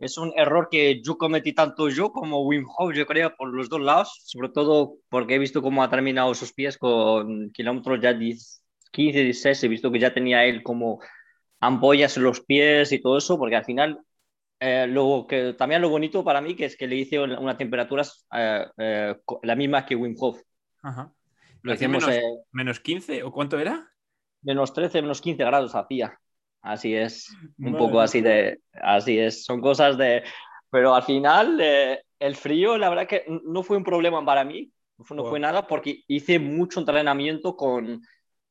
es un error que yo cometí tanto yo como Wim Hof, yo creo, por los dos lados, sobre todo porque he visto cómo ha terminado sus pies con kilómetros ya 10, 15, 16, he visto que ya tenía él como ampollas en los pies y todo eso, porque al final, eh, lo que también lo bonito para mí que es que le hice una temperatura eh, eh, la misma que Wim Hof. Ajá. ¿Lo hacía menos, menos 15 o cuánto era? Menos 13, menos 15 grados hacía. Así es, un poco así de, así es, son cosas de, pero al final eh, el frío, la verdad que no fue un problema para mí, no fue, nada porque hice mucho entrenamiento con,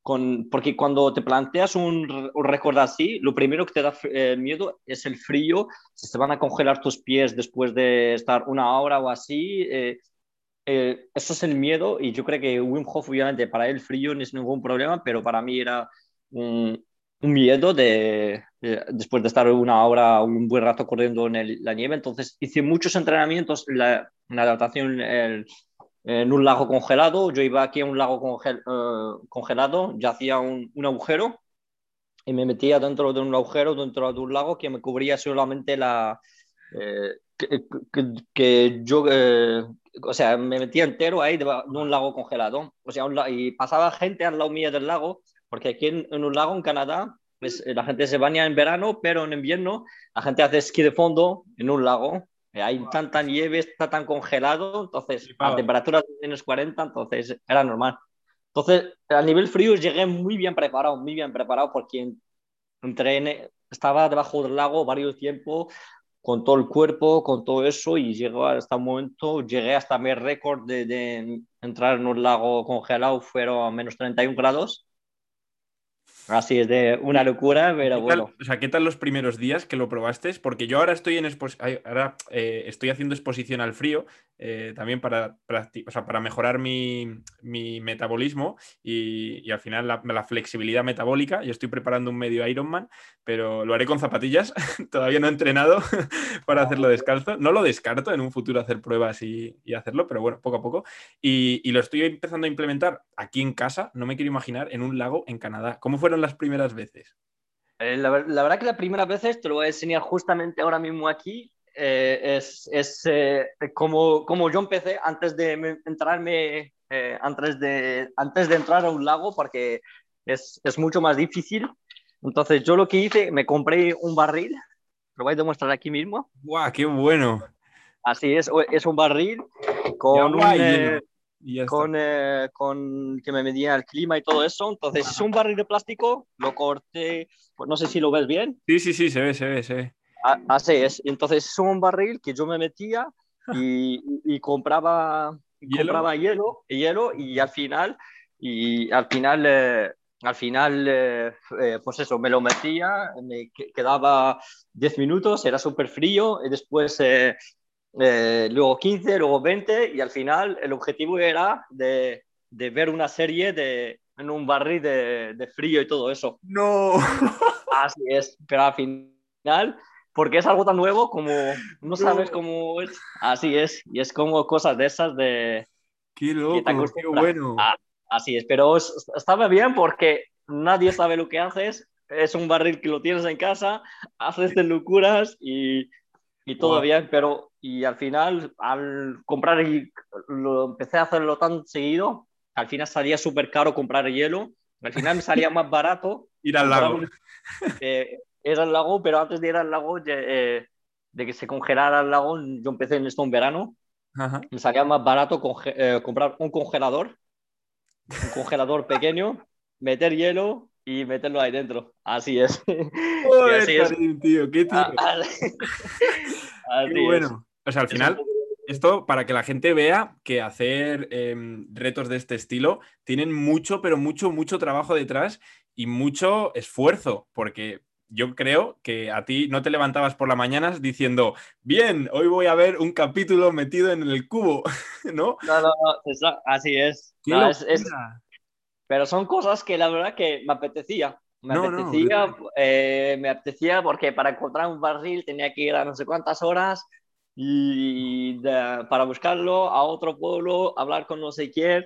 con, porque cuando te planteas un, un récord así, lo primero que te da eh, miedo es el frío, si se van a congelar tus pies después de estar una hora o así, eh, eso es el miedo y yo creo que Wim Hof obviamente para él frío no es ningún problema, pero para mí era un, un miedo de, después de estar una hora, un buen rato corriendo en la nieve. Entonces hice muchos entrenamientos, la, adaptación en un lago congelado. Yo iba aquí a un lago eh, congelado, ya hacía un, un, agujero y me metía dentro de un agujero, dentro de un lago que me cubría solamente la... Eh, que, yo, eh, o sea, me metía entero ahí de, un lago congelado. O sea, y pasaba gente al lado mío del lago porque aquí en, un lago en Canadá eh, la gente se baña en verano, pero en invierno la gente hace esquí de fondo en un lago. Eh, hay tanta nieve, está tan congelado, entonces a temperaturas de menos 40, entonces era normal. Entonces, a nivel frío llegué muy bien preparado, muy bien preparado porque entrené, estaba debajo del lago varios tiempo con todo el cuerpo, con todo eso y llegó hasta un momento, llegué hasta mi récord de, de entrar en un lago congelado, fueron a menos 31 grados Así es de una locura, pero bueno. o sea, ¿qué tal los primeros días que lo probaste? Porque yo ahora estoy en ahora, eh, estoy haciendo exposición al frío, eh, también para, para mejorar mi, metabolismo y, al final la, flexibilidad metabólica. Yo estoy preparando un medio Ironman, pero lo haré con zapatillas. Todavía no he entrenado para hacerlo descalzo. No lo descarto en un futuro hacer pruebas y, hacerlo, pero bueno, poco a poco. Y, y lo estoy empezando a implementar aquí en casa. No me quiero imaginar en un lago en Canadá. ¿Cómo fueron las primeras veces? Eh, la, verdad que las primeras veces, te lo voy a enseñar justamente ahora mismo aquí, eh, es, es eh, como, como yo empecé antes de entrarme, antes, de, antes de entrar a un lago, porque es, es, mucho más difícil. Entonces yo lo que hice, me compré un barril, lo voy a demostrar aquí mismo. ¡Guau, qué bueno! Así es, es un barril con un, con, eh, con que me medía el clima y todo eso. Entonces, es un barril de plástico, lo corté, pues no sé si lo ves bien. Sí, sí, sí, se ve, se ve, se ve. Ah, así es. Entonces, es un barril que yo me metía y, y compraba, ¿Hielo? compraba hielo, hielo y al final y al final, eh, al final eh, eh, pues eso, me lo metía, me quedaba 10 minutos, era súper frío y después luego 15, luego 20 y al final el objetivo era de, de ver una serie de, en un barril de, de frío y todo eso. No. Así es, pero al final porque es algo tan nuevo como no sabes cómo es. Así es, y es como cosas de esas de... Qué loco, qué bueno. Ah, así es, pero estaba bien porque nadie sabe lo que haces, es un barril que lo tienes en casa, haces de locuras y, y todo bien, pero y al final al comprar y lo empecé a hacerlo tan seguido, al final salía súper caro comprar hielo, al final me salía más barato ir al lago. Eh, era el lago, pero antes de ir al lago, eh, de que se congelara el lago, yo empecé en esto en verano. Me salía más barato eh, comprar un congelador, un congelador pequeño, meter hielo y meterlo ahí dentro. Así es. así es. tío, qué tío. Ah, ah, qué bueno. O sea, al final, esto para que la gente vea que hacer em, retos de este estilo tienen mucho, pero mucho, mucho trabajo detrás y mucho esfuerzo, porque yo creo que a ti no te levantabas por la mañana diciendo, bien, hoy voy a ver un capítulo metido en el cubo, ¿no? No, no, no así es. Pero son cosas que la verdad que me apetecía. Me apetecía, eh, me apetecía porque para encontrar un barril tenía que ir a no sé cuántas horas y para buscarlo a otro pueblo, hablar con no sé quién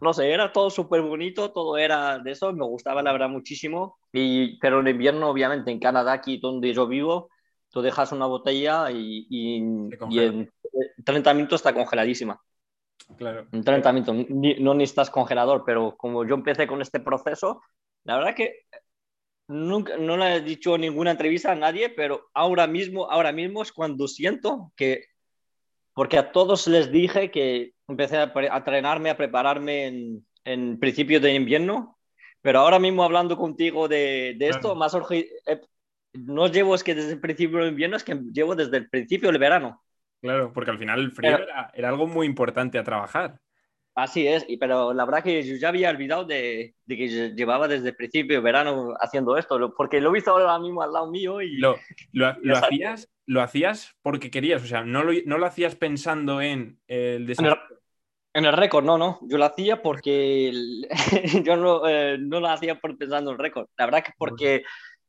no sé, era todo súper bonito, todo era de eso, me gustaba la verdad muchísimo, y, pero en invierno obviamente en Canadá, aquí donde yo vivo, tú dejas una botella y, y, en 30 minutos está congeladísima. Claro. En 30 minutos, no necesitas congelador, pero como yo empecé con este proceso, la verdad que nunca, no le he dicho ninguna entrevista a nadie, pero ahora mismo, ahora mismo es cuando siento que, porque a todos les dije que empecé a, a entrenarme, a prepararme en, en principios de invierno, pero ahora mismo hablando contigo de, de esto, más eh, no llevo es que desde el principio del invierno, es que llevo desde el principio del verano. Claro, porque al final el frío era, era, algo muy importante a trabajar. Así es, pero la verdad que yo ya había olvidado de, de que llevaba desde el principio del verano haciendo esto, porque lo he visto ahora mismo al lado mío y... Lo, lo, lo hacías, lo hacías porque querías, o sea, no lo, no lo hacías pensando en el desarrollo en el récord, no, no. Yo lo hacía porque yo no, eh, no, lo hacía por pensando en el récord. La verdad que porque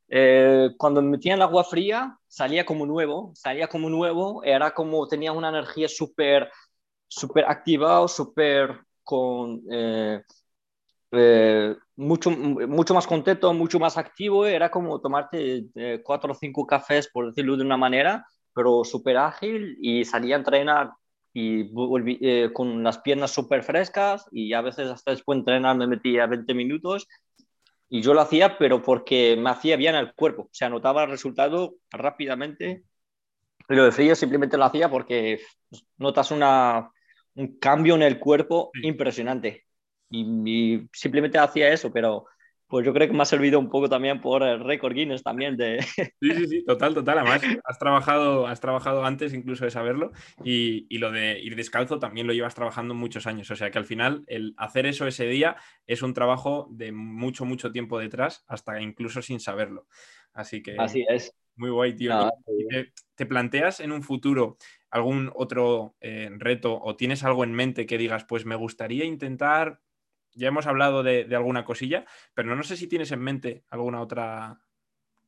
eh, cuando me metía en el agua fría salía como nuevo, salía como nuevo, era como tenía una energía súper súper activado, súper con eh, mucho, mucho más contento, mucho más activo. Era como tomarte cuatro o cinco cafés, por decirlo de una manera, pero súper ágil y salía a entrenar y eh, con las piernas súper frescas y a veces hasta después de entrenar me metía 20 minutos y yo lo hacía pero porque me hacía bien al cuerpo, o sea, notaba el resultado rápidamente. Pero de frío simplemente lo hacía porque notas una, un cambio en el cuerpo impresionante y, y simplemente hacía eso, pero pues yo creo que me ha servido un poco también por el récord Guinness también de... Sí, sí, sí, total, total. Además, has trabajado, has trabajado antes incluso de saberlo y, y, lo de ir descalzo también lo llevas trabajando muchos años. O sea que al final el hacer eso ese día es un trabajo de mucho, mucho tiempo detrás, hasta incluso sin saberlo. Así que... Así es. Muy guay, tío. te, planteas en un futuro algún otro eh, reto o tienes algo en mente que digas, pues me gustaría intentar ya hemos hablado de, alguna cosilla, pero no sé si tienes en mente alguna otra.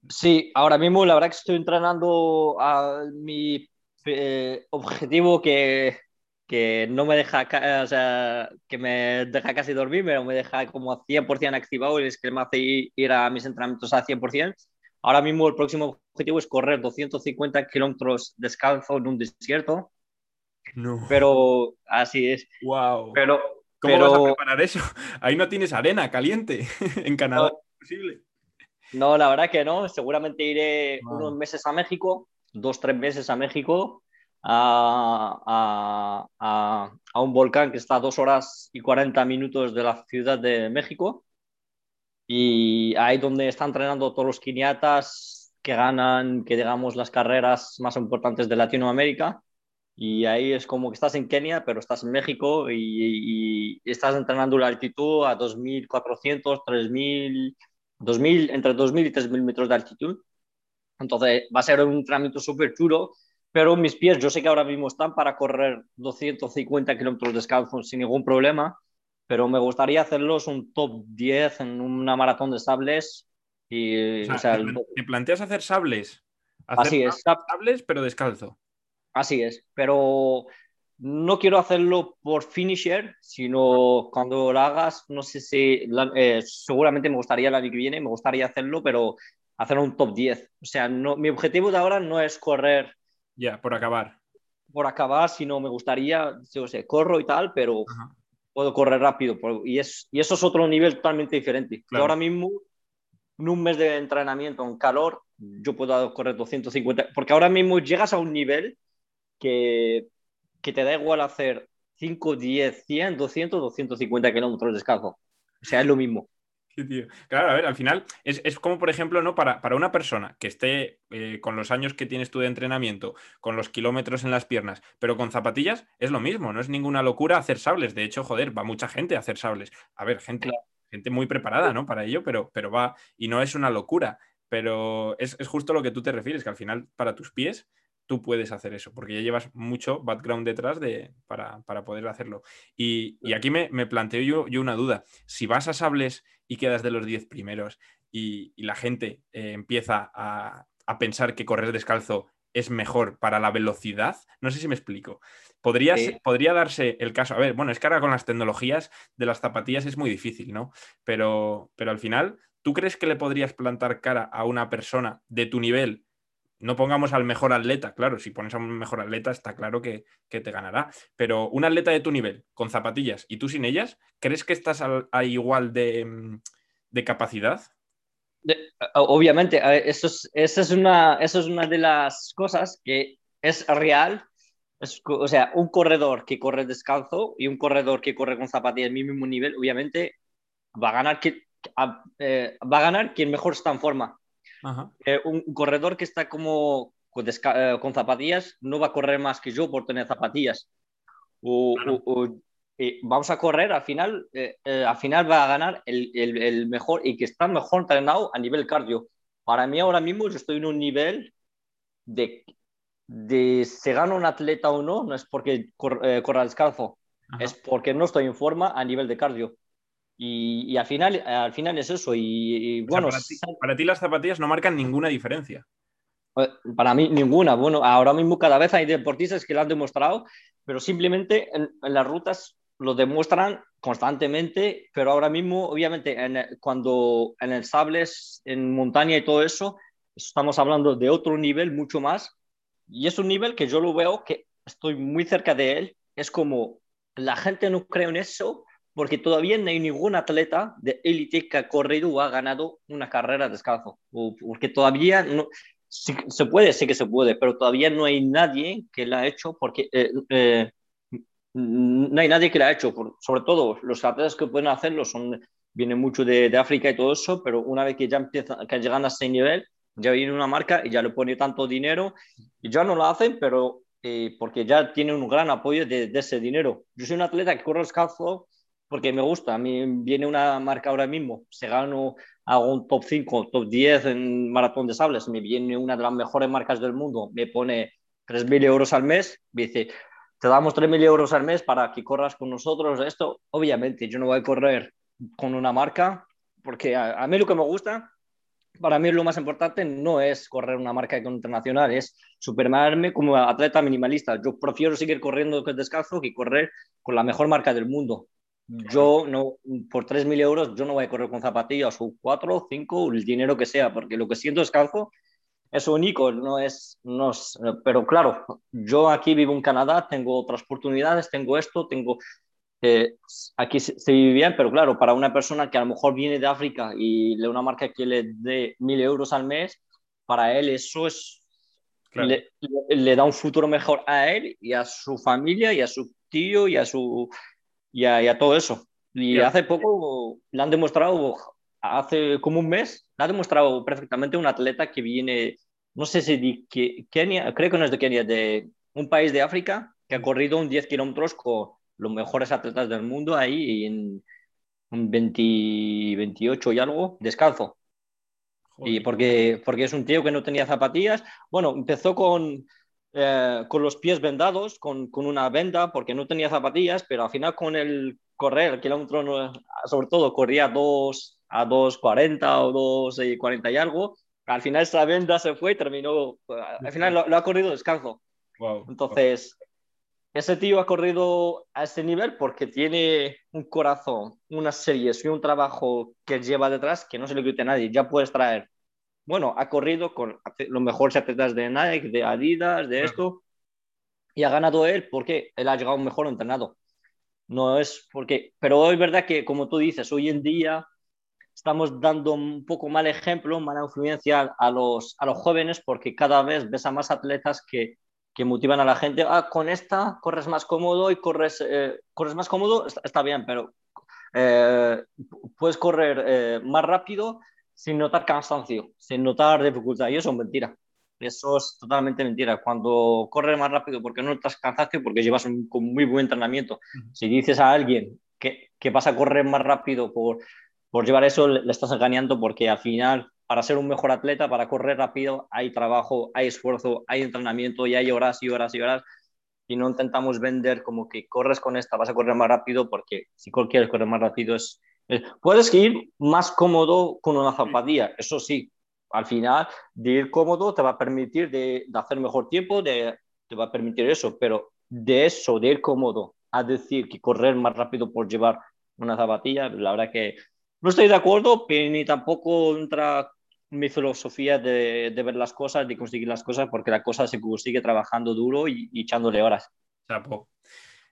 Sí, ahora mismo la verdad que estoy entrenando a mi eh, objetivo que, que, no me deja, o sea, que me deja casi dormir, pero me deja como 100% activado y es que me hace ir a mis entrenamientos a 100%. Ahora mismo el próximo objetivo es correr 250 kilómetros descalzo en un desierto. No. Pero así es. Wow. Pero ¿Cómo vas a preparar eso? Ahí no tienes arena caliente en Canadá. No, posible. no la verdad que no. Seguramente iré unos meses a México, dos, tres meses a México, a, a, a, un volcán que está a dos horas y 40 minutos de la ciudad de México. Y ahí donde están entrenando todos los quiniatas que ganan, que digamos, las carreras más importantes de Latinoamérica. Y ahí es como que estás en Kenia, pero estás en México y, estás entrenando la altitud a 2.400, 3.000, 2000, entre 2.000 y 3.000 metros de altitud. Entonces va a ser un entrenamiento súper chulo, pero mis pies yo sé que ahora mismo están para correr 250 kilómetros descalzos sin ningún problema, pero me gustaría hacerlos un top 10 en una maratón de sables. Y, o sea, ¿te, planteas hacer sables? así es. Sables, pero descalzo. Así es, pero no quiero hacerlo por finisher, sino cuando lo hagas, no sé si, eh, seguramente me gustaría el año que viene, me gustaría hacerlo, pero hacer un top 10. O sea, no, mi objetivo de ahora no es correr. Ya, por acabar. Por acabar, sino me gustaría, yo sé, corro y tal, pero puedo correr rápido. Y, es, y eso es otro nivel totalmente diferente. ahora mismo, en un mes de entrenamiento en calor, yo puedo correr 250, porque ahora mismo llegas a un nivel que, que te da igual hacer 5, 10, 100, 200, 250 kilómetros descalzo. O sea, es lo mismo. Claro, a ver, al final es, es como, por ejemplo, ¿no? Para, para una persona que esté eh, con los años que tienes tú de entrenamiento, con los kilómetros en las piernas, pero con zapatillas, es lo mismo, no es ninguna locura hacer sables. De hecho, joder, va mucha gente a hacer sables. A ver, gente, gente muy preparada, ¿no? Para ello, pero, pero va, y no es una locura. Pero es, es justo lo que tú te refieres, que al final, para tus pies, tú puedes hacer eso, porque ya llevas mucho background detrás de, para, poder hacerlo. Y, aquí me, planteo yo, yo, una duda. Si vas a sables y quedas de los 10 primeros y, la gente eh, empieza a, pensar que correr descalzo es mejor para la velocidad, no sé si me explico. Podría, podría darse el caso, a ver, bueno, es que ahora con las tecnologías de las zapatillas es muy difícil, ¿no? Pero, pero al final, ¿tú crees que le podrías plantar cara a una persona de tu nivel no pongamos al mejor atleta, claro, si pones a un mejor atleta está claro que, te ganará, pero un atleta de tu nivel, con zapatillas y tú sin ellas, ¿crees que estás a, igual de, capacidad? obviamente, eso es una, eso es una de las cosas que es real. o sea, un corredor que corre descalzo y un corredor que corre con zapatillas al mismo nivel, obviamente va a ganar, que, eh, va a ganar quien mejor está en forma. Eh, un, corredor que está como eh, con, zapatillas no va a correr más que yo por tener zapatillas. O, eh, vamos a correr, al final, al final va a ganar el, el, mejor y que está mejor entrenado a nivel cardio. Para mí ahora mismo yo estoy en un nivel de, de se gana un atleta o no, no es porque corra descalzo, es porque no estoy en forma a nivel de cardio. Y, al, final, al final es eso. Y, bueno, para ti, las zapatillas no marcan ninguna diferencia. Para mí ninguna. Bueno, ahora mismo cada vez hay deportistas que lo han demostrado, pero simplemente en, las rutas lo demuestran constantemente, pero ahora mismo, obviamente, cuando en el sables, en montaña y todo eso, estamos hablando de otro nivel mucho más. Y es un nivel que yo lo veo que estoy muy cerca de él. Es como la gente no cree en eso, porque todavía no hay ningún atleta de élite que ha corrido o ha ganado una carrera descalzo, o porque todavía no, se puede, sé que se puede, pero todavía no hay nadie que lo ha hecho, porque eh, eh, no hay nadie que lo ha hecho, sobre todo los atletas que pueden hacerlo son, vienen mucho de, de, África y todo eso, pero una vez que ya empiezan, que llegan a ese nivel, ya viene una marca y ya le pone tanto dinero, y ya no lo hacen, pero eh, porque ya tienen un gran apoyo de, de, ese dinero. Yo soy un atleta que corre descalzo porque me gusta. A mí viene una marca ahora mismo, se gano, hago un top 5, top 10 en maratón de sables, me viene una de las mejores marcas del mundo, me pone 3.000 euros al mes, me dice, te damos 3.000 euros al mes para que corras con nosotros. Esto, obviamente, yo no voy a correr con una marca, porque a, mí lo que me gusta, para mí lo más importante no es correr una marca internacional, es superarme como atleta minimalista. Yo prefiero seguir corriendo descalzo que correr con la mejor marca del mundo. Yo no, por 3.000 euros, yo no voy a correr con zapatillas o 4, 5, el dinero que sea, porque lo que siento es calzo es único, no es, no pero claro, yo aquí vivo en Canadá, tengo otras oportunidades, tengo esto, tengo, eh, aquí se, vive bien, pero claro, para una persona que a lo mejor viene de África y le una marca que le dé 1.000 euros al mes, para él eso es, le, le da un futuro mejor a él y a su familia y a su tío y a su y a, todo eso. Y hace poco le han demostrado, hace como un mes, le ha demostrado perfectamente un atleta que viene, no sé si de Kenia, creo que no es de Kenia, de un país de África que ha corrido un 10 kilómetros con los mejores atletas del mundo ahí en un 20, 28 y algo, descalzo. Y porque, porque es un tío que no tenía zapatillas. Bueno, empezó con, eh, con los pies vendados, con, con, una venda, porque no tenía zapatillas, pero al final con el correr, el kilómetro, sobre todo, corría a 2 a 2.40 o 2.40 y algo. Al final esa venda se fue y terminó, al final lo, ha corrido descalzo. Entonces, ese tío ha corrido a ese nivel porque tiene un corazón, unas series y un trabajo que lleva detrás que no se le quite a nadie. Ya puedes traer. Bueno, ha corrido con los mejores atletas de Nike, de Adidas, de esto. Y ha ganado él porque él ha llegado mejor entrenado. No es porque. Pero es verdad que, como tú dices, hoy en día estamos dando un poco mal ejemplo, mala influencia a los, a los jóvenes porque cada vez ves a más atletas que que motivan a la gente, ah, con esta corres más cómodo y corres, eh, corres más cómodo, está, bien, pero eh, puedes correr eh, más rápido sin notar cansancio, sin notar dificultad, y eso es mentira. Eso es totalmente mentira. Cuando corres más rápido porque no notas cansancio, porque llevas un, muy buen entrenamiento. Si dices a alguien que, que vas a correr más rápido por, por llevar eso, le, le estás engañando porque al final para ser un mejor atleta, para correr rápido, hay trabajo, hay esfuerzo, hay entrenamiento y hay horas y horas y horas. Y no intentamos vender como que corres con esta, vas a correr más rápido, porque si quieres correr más rápido es, Puedes ir más cómodo con una zapatilla, eso sí. Al final, de ir cómodo te va a permitir de, hacer mejor tiempo, de, te va a permitir eso, pero de eso, de ir cómodo, a decir que correr más rápido por llevar una zapatilla, la verdad que no estoy de acuerdo, pero ni tampoco entra mi filosofía de, de, ver las cosas, de conseguir las cosas, porque la cosa se consigue trabajando duro y, echándole horas. Chapo.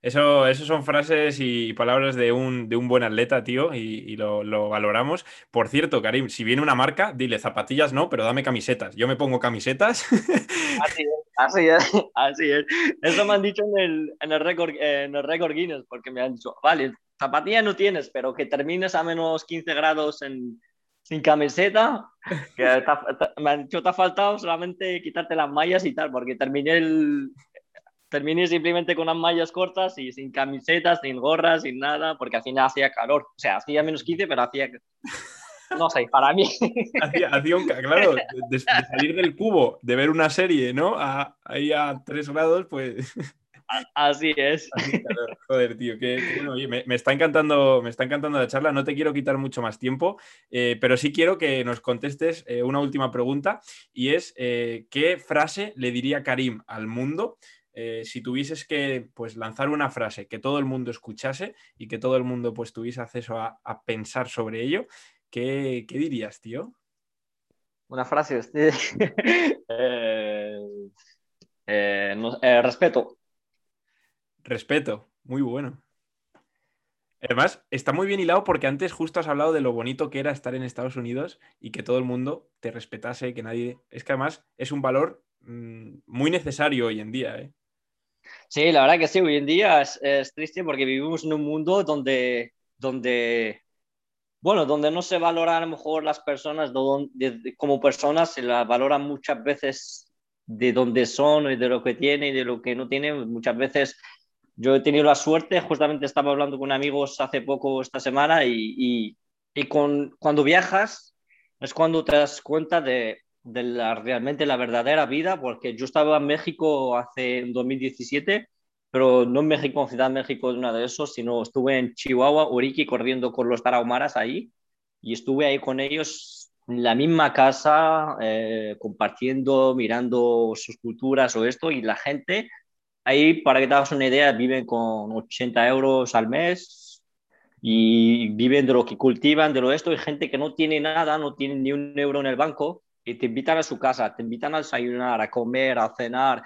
Eso, eso son frases y palabras de un, de un buen atleta, tío, y, lo, lo, valoramos. Por cierto, Karim, si viene una marca, dile zapatillas no, pero dame camisetas. Yo me pongo camisetas. Así es, así es, así es. Eso me han dicho en el, en el récord en el récord Guinness, porque me han dicho, vale, zapatillas no tienes, pero que termines a menos 15 grados en, sin camiseta, que me han dicho, te ha faltado solamente quitarte las mallas y tal, porque terminé el, terminé simplemente con unas mallas cortas y sin camisetas, sin gorras, sin nada, porque al final hacía calor. O sea, hacía menos 15, pero hacía... No sé, para mí. Hacía, un... Claro, de, salir del cubo, de ver una serie, ¿no? A, ahí a 3 grados, pues... Así es. Joder, tío, que, me, está encantando, me está encantando la charla. No te quiero quitar mucho más tiempo, eh, pero sí quiero que nos contestes eh, una última pregunta y es eh, ¿qué frase le diría Karim al mundo si tuvieses que pues, lanzar una frase que todo el mundo escuchase y que todo el mundo pues, tuviese acceso a, pensar sobre ello? ¿qué, dirías, tío? Una frase. respeto. Respeto, muy bueno. Además, está muy bien hilado porque antes justo has hablado de lo bonito que era estar en Estados Unidos y que todo el mundo te respetase, que nadie... Es que además es un valor mm, muy necesario hoy en día. ¿eh? Sí, la verdad que sí, hoy en día es, triste porque vivimos en un mundo donde, donde, bueno, donde no se valoran a lo mejor las personas como personas, se las valoran muchas veces de dónde son y de lo que tienen y de lo que no tienen. Muchas veces yo he tenido la suerte, justamente estaba hablando con amigos hace poco esta semana y, y, con, cuando viajas es cuando te das cuenta de, de, la, realmente la verdadera vida, porque yo estaba en México hace en 2017, pero no en México, en Ciudad de México, de una de esos, sino estuve en Chihuahua, Uriqui, corriendo con los tarahumaras ahí y estuve ahí con ellos en la misma casa, eh, compartiendo, mirando sus culturas o esto, y la gente Ahí, para que te hagas una idea, viven con 80 euros al mes y viven de lo que cultivan, de lo esto. Hay gente que no tiene nada, no tiene ni un euro en el banco y te invitan a su casa, te invitan a desayunar, a comer, a cenar.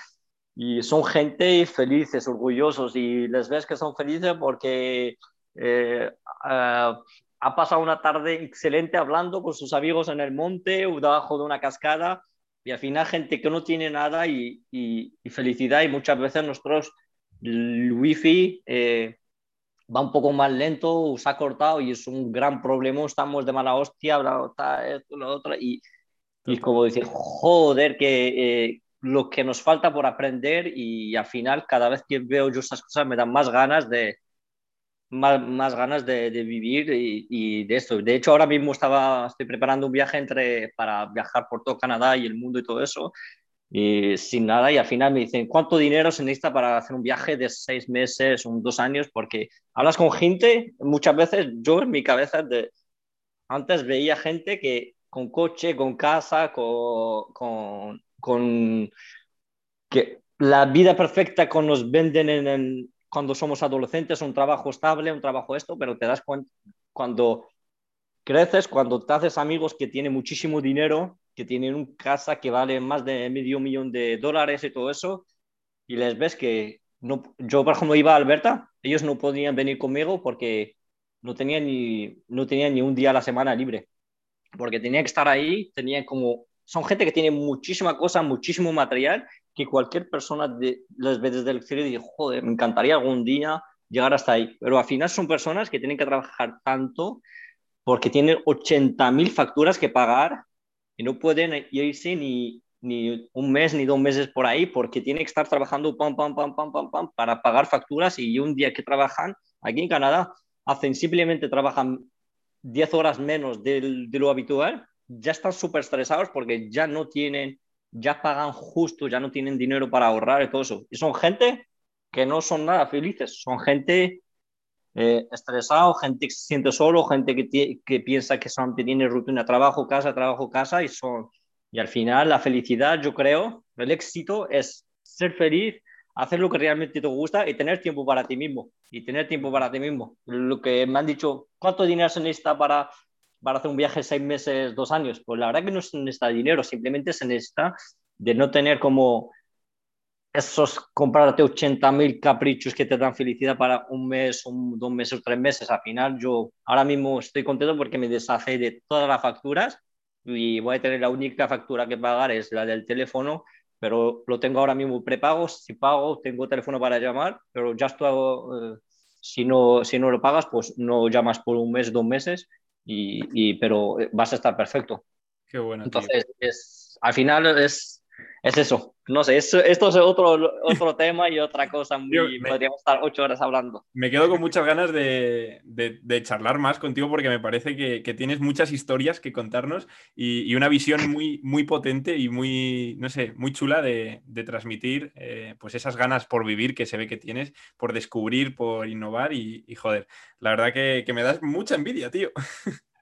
Y son gente felices, orgullosos y les ves que son felices porque eh, ah, ha pasado una tarde excelente hablando con sus amigos en el monte o debajo de una cascada y al final gente que no tiene nada y, y, felicidad y muchas veces nosotros el wifi eh, va un poco más lento, se ha cortado y es un gran problema, estamos de mala hostia, bla, esto, lo otro y, y como decir, joder, que, eh, lo que nos falta por aprender y, al final cada vez que veo yo estas cosas me dan más ganas de, más, más ganas de, de vivir y, y, de esto. De hecho, ahora mismo estaba, estoy preparando un viaje entre, para viajar por todo Canadá y el mundo y todo eso, y sin nada, y al final me dicen, ¿cuánto dinero se necesita para hacer un viaje de seis meses, un, dos años? Porque hablas con gente, muchas veces yo en mi cabeza, de, antes veía gente que con coche, con casa, con, con, con que la vida perfecta que nos venden en, en, cuando somos adolescentes, un trabajo estable, un trabajo esto, pero te das cuenta cuando creces, cuando te haces amigos que tienen muchísimo dinero, que tienen una casa que vale más de medio millón de dólares y todo eso, y les ves que no, yo, por ejemplo, iba a Alberta, ellos no podían venir conmigo porque no tenían ni, no tenían ni un día a la semana libre, porque tenían que estar ahí, tenían como, son gente que tiene muchísima cosa, muchísimo material, que cualquier persona de, les ve desde el exterior dice, joder, me encantaría algún día llegar hasta ahí, pero al final son personas que tienen que trabajar tanto porque tienen 80.000 facturas que pagar y no pueden irse ni, ni un mes ni dos meses por ahí porque tienen que estar trabajando pam, pam, pam, pam, pam, pam, para pagar facturas y un día que trabajan aquí en Canadá hacen simplemente trabajan 10 horas menos de, de lo habitual, ya están súper estresados porque ya no tienen, ya pagan justo, ya no tienen dinero para ahorrar y todo eso. Y son gente que no son nada felices, son gente eh, estresado, gente que se siente solo, gente que, que piensa que solamente tiene rutina trabajo, casa, trabajo, casa y son... Y al final la felicidad, yo creo, el éxito es ser feliz, hacer lo que realmente te gusta y tener tiempo para ti mismo. Y tener tiempo para ti mismo. Lo que me han dicho, ¿cuánto dinero se necesita para, para hacer un viaje seis meses, dos años? Pues la verdad que no se necesita dinero, simplemente se necesita de no tener como esos comprarte 80.000 caprichos que te dan felicidad para un mes, un, dos meses, tres meses. Al final, yo ahora mismo estoy contento porque me deshace de todas las facturas y voy a tener la única factura que pagar es la del teléfono, pero lo tengo ahora mismo prepago. Si pago, tengo teléfono para llamar, pero ya estoy, eh, si, no, si no lo pagas, pues no llamas por un mes, dos meses, y, y pero vas a estar perfecto. Qué bueno. Entonces, es, al final es es eso. No sé, esto es otro, otro tema y otra cosa. Muy, me, podríamos estar ocho horas hablando. Me quedo con muchas ganas de, de, de charlar más contigo porque me parece que, que tienes muchas historias que contarnos y, y, una visión muy, muy potente y muy, no sé, muy chula de, de transmitir eh, pues esas ganas por vivir que se ve que tienes, por descubrir, por innovar y, y joder, la verdad que, que me das mucha envidia, tío.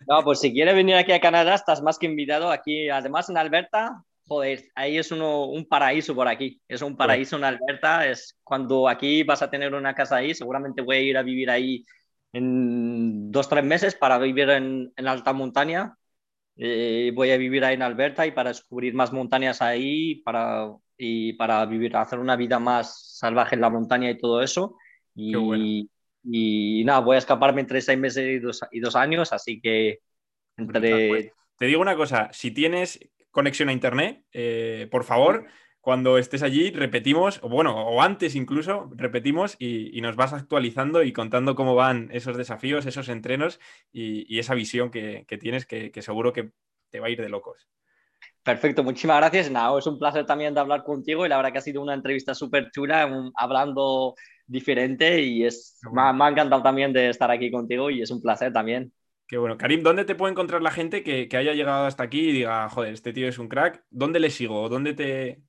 No, pues si quieres venir aquí a Canadá, estás más que invitado. Aquí, además en Alberta, joder, ahí es uno, un paraíso por aquí. Es un paraíso en Alberta. Es cuando aquí vas a tener una casa ahí, seguramente voy a ir a vivir ahí en dos, tres meses para vivir en, en alta montaña. Eh, voy a vivir ahí en Alberta y para descubrir más montañas ahí para, y para vivir, hacer una vida más salvaje en la montaña y todo eso. Y, bueno. y nada, voy a escaparme entre seis meses y dos, y dos años, así que entre... Te digo una cosa, si tienes conexión a internet, eh, por favor, cuando estés allí, repetimos, o bueno, o antes incluso, repetimos y, y, nos vas actualizando y contando cómo van esos desafíos, esos entrenos y, y esa visión que, que tienes que, que, seguro que te va a ir de locos. Perfecto, muchísimas gracias. Nao, es un placer también de hablar contigo y la verdad que ha sido una entrevista súper chula, un, hablando diferente y es, me, me ha encantado también de estar aquí contigo y es un placer también. Qué bueno. Karim, ¿dónde te puede encontrar la gente que, que, haya llegado hasta aquí y diga, joder, este tío es un crack? ¿Dónde le sigo? ¿Dónde te...?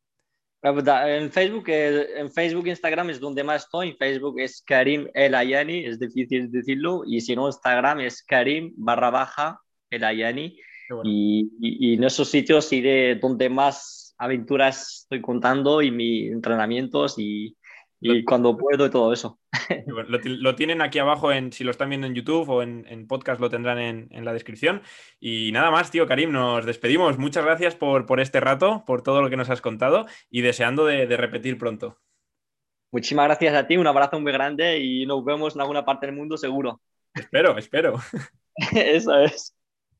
En Facebook, en Facebook, Instagram es donde más estoy. En Facebook es Karim El Ayani, es difícil decirlo. Y si no, Instagram es Karim barra baja El Ayani. Bueno. Y, y, y, en esos sitios iré donde más aventuras estoy contando y mis entrenamientos y, y cuando puedo y todo eso. Lo, lo, tienen aquí abajo, en, si lo están viendo en YouTube o en, en podcast, lo tendrán en, en, la descripción. Y nada más, tío Karim, nos despedimos. Muchas gracias por, por este rato, por todo lo que nos has contado y deseando de, de repetir pronto. Muchísimas gracias a ti, un abrazo muy grande y nos vemos en alguna parte del mundo seguro. Espero, espero. Eso es.